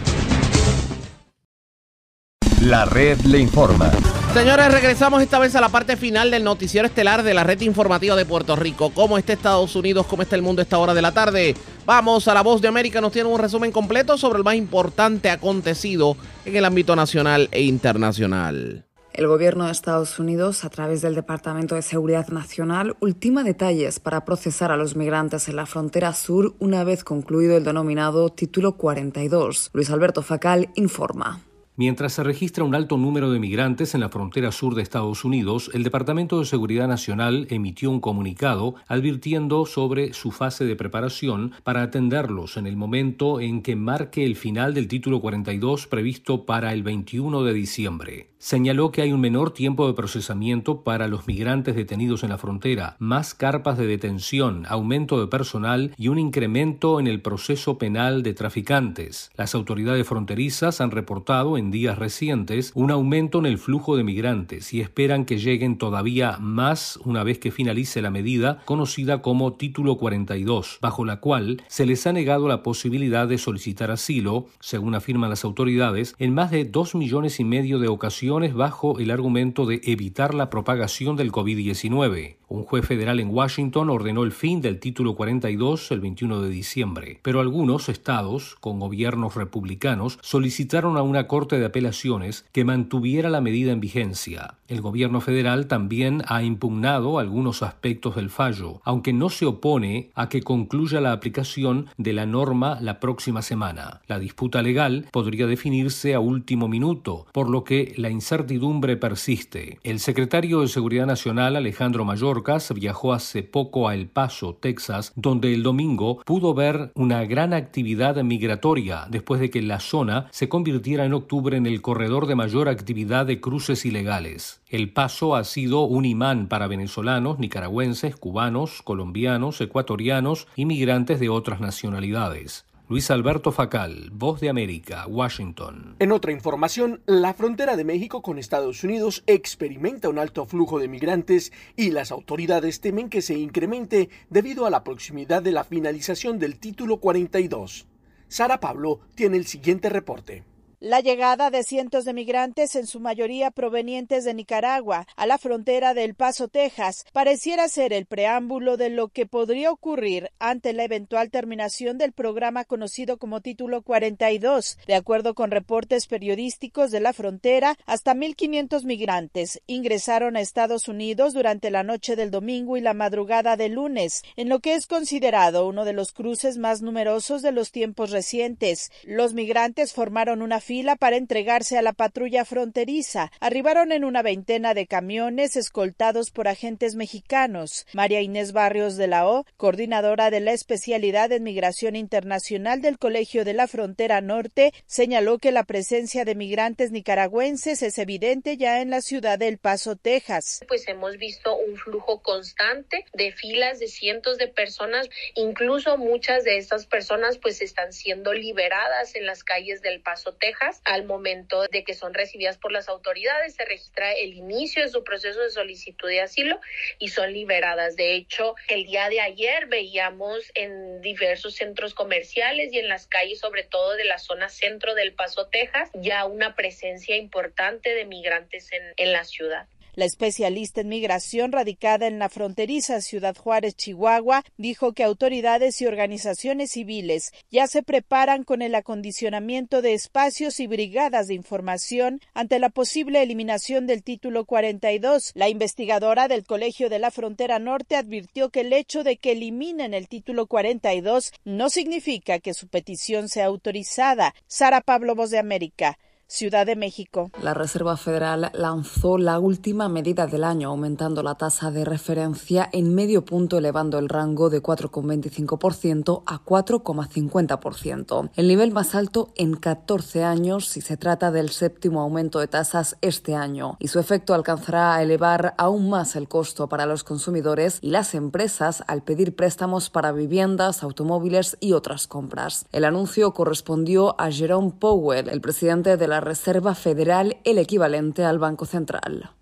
La red le informa. Señores, regresamos esta vez a la parte final del noticiero estelar de la red informativa de Puerto Rico. ¿Cómo está Estados Unidos? ¿Cómo está el mundo a esta hora de la tarde? Vamos a La Voz de América. Nos tiene un resumen completo sobre el más importante acontecido en el ámbito nacional e internacional. El gobierno de Estados Unidos, a través del Departamento de Seguridad Nacional, ultima detalles para procesar a los migrantes en la frontera sur una vez concluido el denominado Título 42. Luis Alberto Facal informa. Mientras se registra un alto número de migrantes en la frontera sur de Estados Unidos, el Departamento de Seguridad Nacional emitió un comunicado advirtiendo sobre su fase de preparación para atenderlos en el momento en que marque el final del título 42 previsto para el 21 de diciembre. Señaló que hay un menor tiempo de procesamiento para los migrantes detenidos en la frontera, más carpas de detención, aumento de personal y un incremento en el proceso penal de traficantes. Las autoridades fronterizas han reportado en días recientes un aumento en el flujo de migrantes y esperan que lleguen todavía más una vez que finalice la medida conocida como Título 42, bajo la cual se les ha negado la posibilidad de solicitar asilo, según afirman las autoridades, en más de dos millones y medio de ocasiones bajo el argumento de evitar la propagación del COVID-19. Un juez federal en Washington ordenó el fin del título 42 el 21 de diciembre, pero algunos estados, con gobiernos republicanos, solicitaron a una corte de apelaciones que mantuviera la medida en vigencia. El gobierno federal también ha impugnado algunos aspectos del fallo, aunque no se opone a que concluya la aplicación de la norma la próxima semana. La disputa legal podría definirse a último minuto, por lo que la incertidumbre persiste. El secretario de Seguridad Nacional, Alejandro Mayorkas, viajó hace poco a El Paso, Texas, donde el domingo pudo ver una gran actividad migratoria después de que la zona se convirtiera en octubre en el corredor de mayor actividad de cruces ilegales. El Paso ha sido un imán para venezolanos, nicaragüenses, cubanos, colombianos, ecuatorianos y migrantes de otras nacionalidades. Luis Alberto Facal, Voz de América, Washington. En otra información, la frontera de México con Estados Unidos experimenta un alto flujo de migrantes y las autoridades temen que se incremente debido a la proximidad de la finalización del título 42. Sara Pablo tiene el siguiente reporte. La llegada de cientos de migrantes, en su mayoría provenientes de Nicaragua, a la frontera del Paso, Texas, pareciera ser el preámbulo de lo que podría ocurrir ante la eventual terminación del programa conocido como Título 42. De acuerdo con reportes periodísticos de la frontera, hasta 1.500 migrantes ingresaron a Estados Unidos durante la noche del domingo y la madrugada del lunes, en lo que es considerado uno de los cruces más numerosos de los tiempos recientes. Los migrantes formaron una para entregarse a la patrulla fronteriza. Arribaron en una veintena de camiones escoltados por agentes mexicanos. María Inés Barrios de la O, coordinadora de la especialidad en migración internacional del Colegio de la Frontera Norte, señaló que la presencia de migrantes nicaragüenses es evidente ya en la ciudad de El Paso, Texas. Pues hemos visto un flujo constante de filas de cientos de personas, incluso muchas de estas personas pues están siendo liberadas en las calles del Paso, Texas, al momento de que son recibidas por las autoridades, se registra el inicio de su proceso de solicitud de asilo y son liberadas. De hecho, el día de ayer veíamos en diversos centros comerciales y en las calles, sobre todo de la zona centro del Paso, Texas, ya una presencia importante de migrantes en, la ciudad. La especialista en migración radicada en la fronteriza Ciudad Juárez, Chihuahua, dijo que autoridades y organizaciones civiles ya se preparan con el acondicionamiento de espacios y brigadas de información ante la posible eliminación del título 42. La investigadora del Colegio de la Frontera Norte advirtió que el hecho de que eliminen el título 42 no significa que su petición sea autorizada. Sara Pablo, Voz de América. Ciudad de México. La Reserva Federal lanzó la última medida del año, aumentando la tasa de referencia en medio punto, elevando el rango de 4,25% a 4,50%, el nivel más alto en 14 años si se trata del séptimo aumento de tasas este año, y su efecto alcanzará a elevar aún más el costo para los consumidores y las empresas al pedir préstamos para viviendas, automóviles y otras compras. El anuncio correspondió a Jerome Powell, el presidente de la Reserva Federal, el equivalente al Banco Central.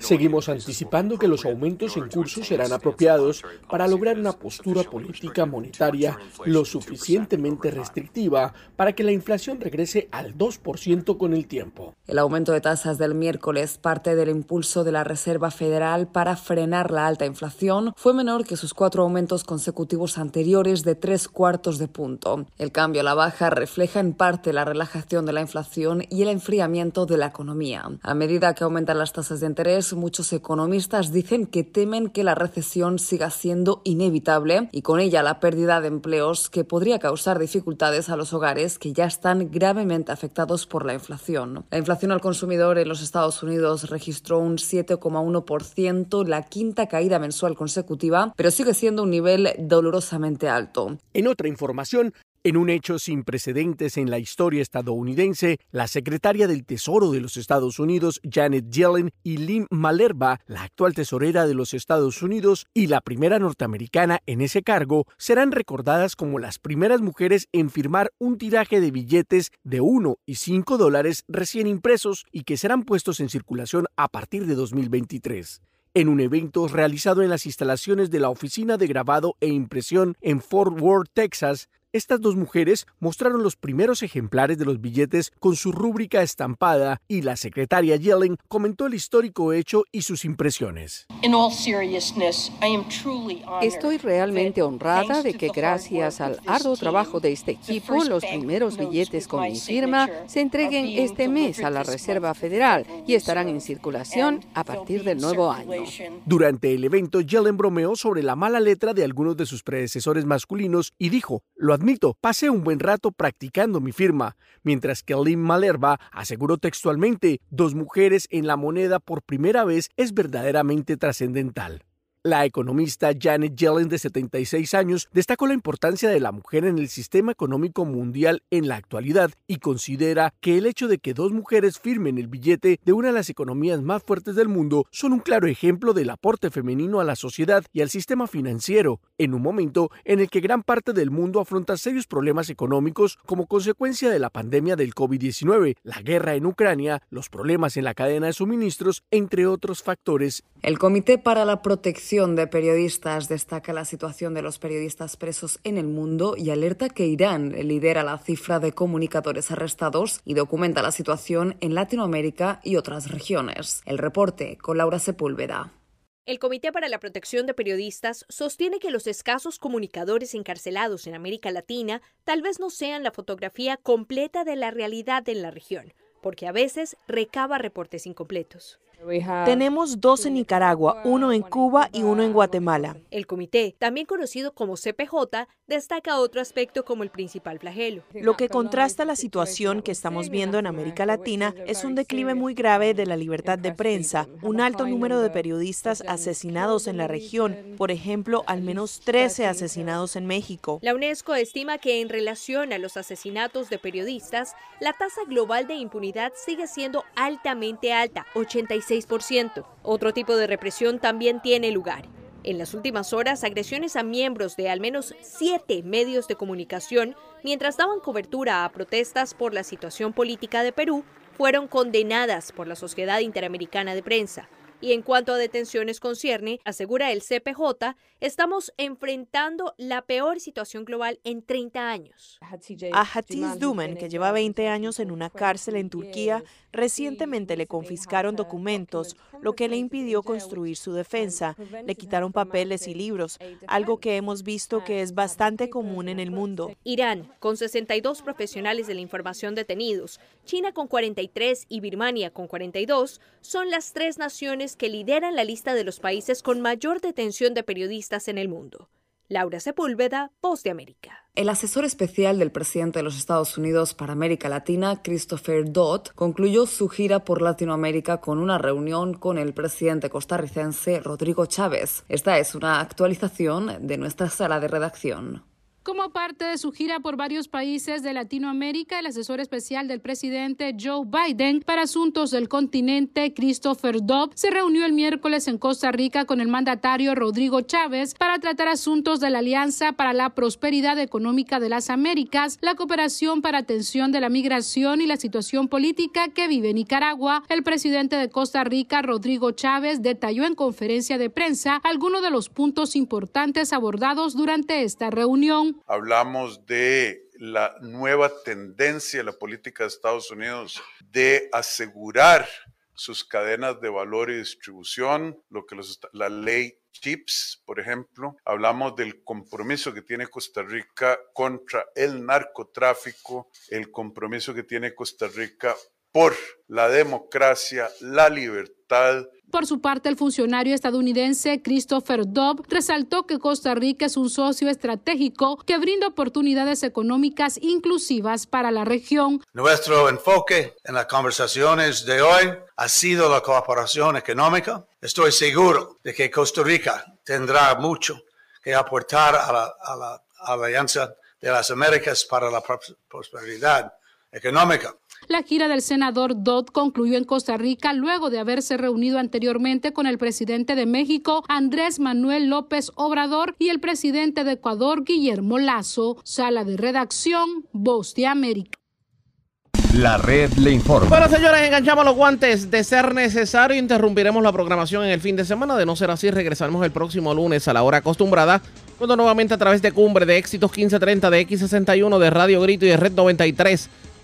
Seguimos anticipando que los aumentos en curso serán apropiados para lograr una postura política monetaria lo suficientemente restrictiva para que la inflación regrese al 2% con el tiempo. El aumento de tasas del miércoles, parte del impulso de la Reserva Federal para frenar la alta inflación, fue menor que sus cuatro aumentos consecutivos anteriores de tres cuartos de punto. El cambio a la baja refleja en parte la relajación de la inflación y el enfriamiento de la economía. A medida que aumentan las tasas de interés, muchos economistas dicen que temen que la recesión siga siendo inevitable y con ella la pérdida de empleos que podría causar dificultades a los hogares que ya están gravemente afectados por la inflación. La inflación al consumidor en los Estados Unidos registró un 7,1%, la quinta caída mensual consecutiva, pero sigue siendo un nivel dolorosamente alto. En otra información, en un hecho sin precedentes en la historia estadounidense, la secretaria del Tesoro de los Estados Unidos, Janet Yellen, y Lynn Malerba, la actual tesorera de los Estados Unidos y la primera norteamericana en ese cargo, serán recordadas como las primeras mujeres en firmar un tiraje de billetes de 1 y 5 dólares recién impresos y que serán puestos en circulación a partir de 2023 en un evento realizado en las instalaciones de la Oficina de Grabado e Impresión en Fort Worth, Texas, estas dos mujeres mostraron los primeros ejemplares de los billetes con su rúbrica estampada y la secretaria Yellen comentó el histórico hecho y sus impresiones. Estoy realmente honrada de que gracias al arduo trabajo de este equipo, los primeros billetes con mi firma se entreguen este mes a la Reserva Federal y estarán en circulación a partir del nuevo año. Durante el evento, Yellen bromeó sobre la mala letra de algunos de sus predecesores masculinos y dijo, lo admito, pasé un buen rato practicando mi firma, mientras que Lynn Malerba aseguró textualmente, dos mujeres en la moneda por primera vez es verdaderamente trascendental. La economista Janet Yellen, de 76 años, destacó la importancia de la mujer en el sistema económico mundial en la actualidad y considera que el hecho de que dos mujeres firmen el billete de una de las economías más fuertes del mundo son un claro ejemplo del aporte femenino a la sociedad y al sistema financiero, en un momento en el que gran parte del mundo afronta serios problemas económicos como consecuencia de la pandemia del COVID-19, la guerra en Ucrania, los problemas en la cadena de suministros, entre otros factores. El Comité para la Protección de Periodistas destaca la situación de los periodistas presos en el mundo y alerta que Irán lidera la cifra de comunicadores arrestados y documenta la situación en Latinoamérica y otras regiones. El reporte con Laura Sepúlveda. El Comité para la Protección de Periodistas sostiene que los escasos comunicadores encarcelados en América Latina tal vez no sean la fotografía completa de la realidad en la región, porque a veces recaba reportes incompletos. Tenemos dos en Nicaragua, uno en Cuba y uno en Guatemala. El comité, también conocido como CPJ, destaca otro aspecto como el principal flagelo. Lo que contrasta la situación que estamos viendo en América Latina es un declive muy grave de la libertad de prensa, un alto número de periodistas asesinados en la región, por ejemplo, al menos 13 asesinados en México. La UNESCO estima que en relación a los asesinatos de periodistas, la tasa global de impunidad sigue siendo altamente alta, 86%. Otro tipo de represión también tiene lugar. En las últimas horas, agresiones a miembros de al menos siete medios de comunicación, mientras daban cobertura a protestas por la situación política de Perú, fueron condenadas por la Sociedad Interamericana de Prensa. Y en cuanto a detenciones concierne, asegura el CPJ, estamos enfrentando la peor situación global en 30 años. A Hatice Dumen, que lleva 20 años en una cárcel en Turquía, recientemente le confiscaron documentos, lo que le impidió construir su defensa. Le quitaron papeles y libros, algo que hemos visto que es bastante común en el mundo. Irán, con 62 profesionales de la información detenidos, China con 43 y Birmania con 42, son las tres naciones que lideran la lista de los países con mayor detención de periodistas en el mundo. Laura Sepúlveda, Voz de América. El asesor especial del presidente de los Estados Unidos para América Latina, Christopher Dodd, concluyó su gira por Latinoamérica con una reunión con el presidente costarricense Rodrigo Chávez. Esta es una actualización de nuestra sala de redacción. Como parte de su gira por varios países de Latinoamérica, el asesor especial del presidente Joe Biden para asuntos del continente, Christopher Dobb, se reunió el miércoles en Costa Rica con el mandatario Rodrigo Chávez para tratar asuntos de la Alianza para la Prosperidad Económica de las Américas, la cooperación para atención de la migración y la situación política que vive Nicaragua. El presidente de Costa Rica, Rodrigo Chávez, detalló en conferencia de prensa algunos de los puntos importantes abordados durante esta reunión. Hablamos de la nueva tendencia de la política de Estados Unidos de asegurar sus cadenas de valor y distribución, lo que la ley CHIPS, por ejemplo. Hablamos del compromiso que tiene Costa Rica contra el narcotráfico, el compromiso que tiene Costa Rica por la democracia, la libertad, por su parte, el funcionario estadounidense Christopher Dobb resaltó que Costa Rica es un socio estratégico que brinda oportunidades económicas inclusivas para la región. Nuestro enfoque en las conversaciones de hoy ha sido la cooperación económica. Estoy seguro de que Costa Rica tendrá mucho que aportar a la, a la Alianza de las Américas para la prosperidad económica. La gira del senador Dodd concluyó en Costa Rica luego de haberse reunido anteriormente con el presidente de México, Andrés Manuel López Obrador, y el presidente de Ecuador, Guillermo Lazo. Sala de redacción, Voz de América. La red le informa. Bueno, señores, enganchamos los guantes. De ser necesario, interrumpiremos la programación en el fin de semana. De no ser así, regresaremos el próximo lunes a la hora acostumbrada, cuando nuevamente a través de Cumbre de Éxitos 1530 de X61 de Radio Grito y de Red 93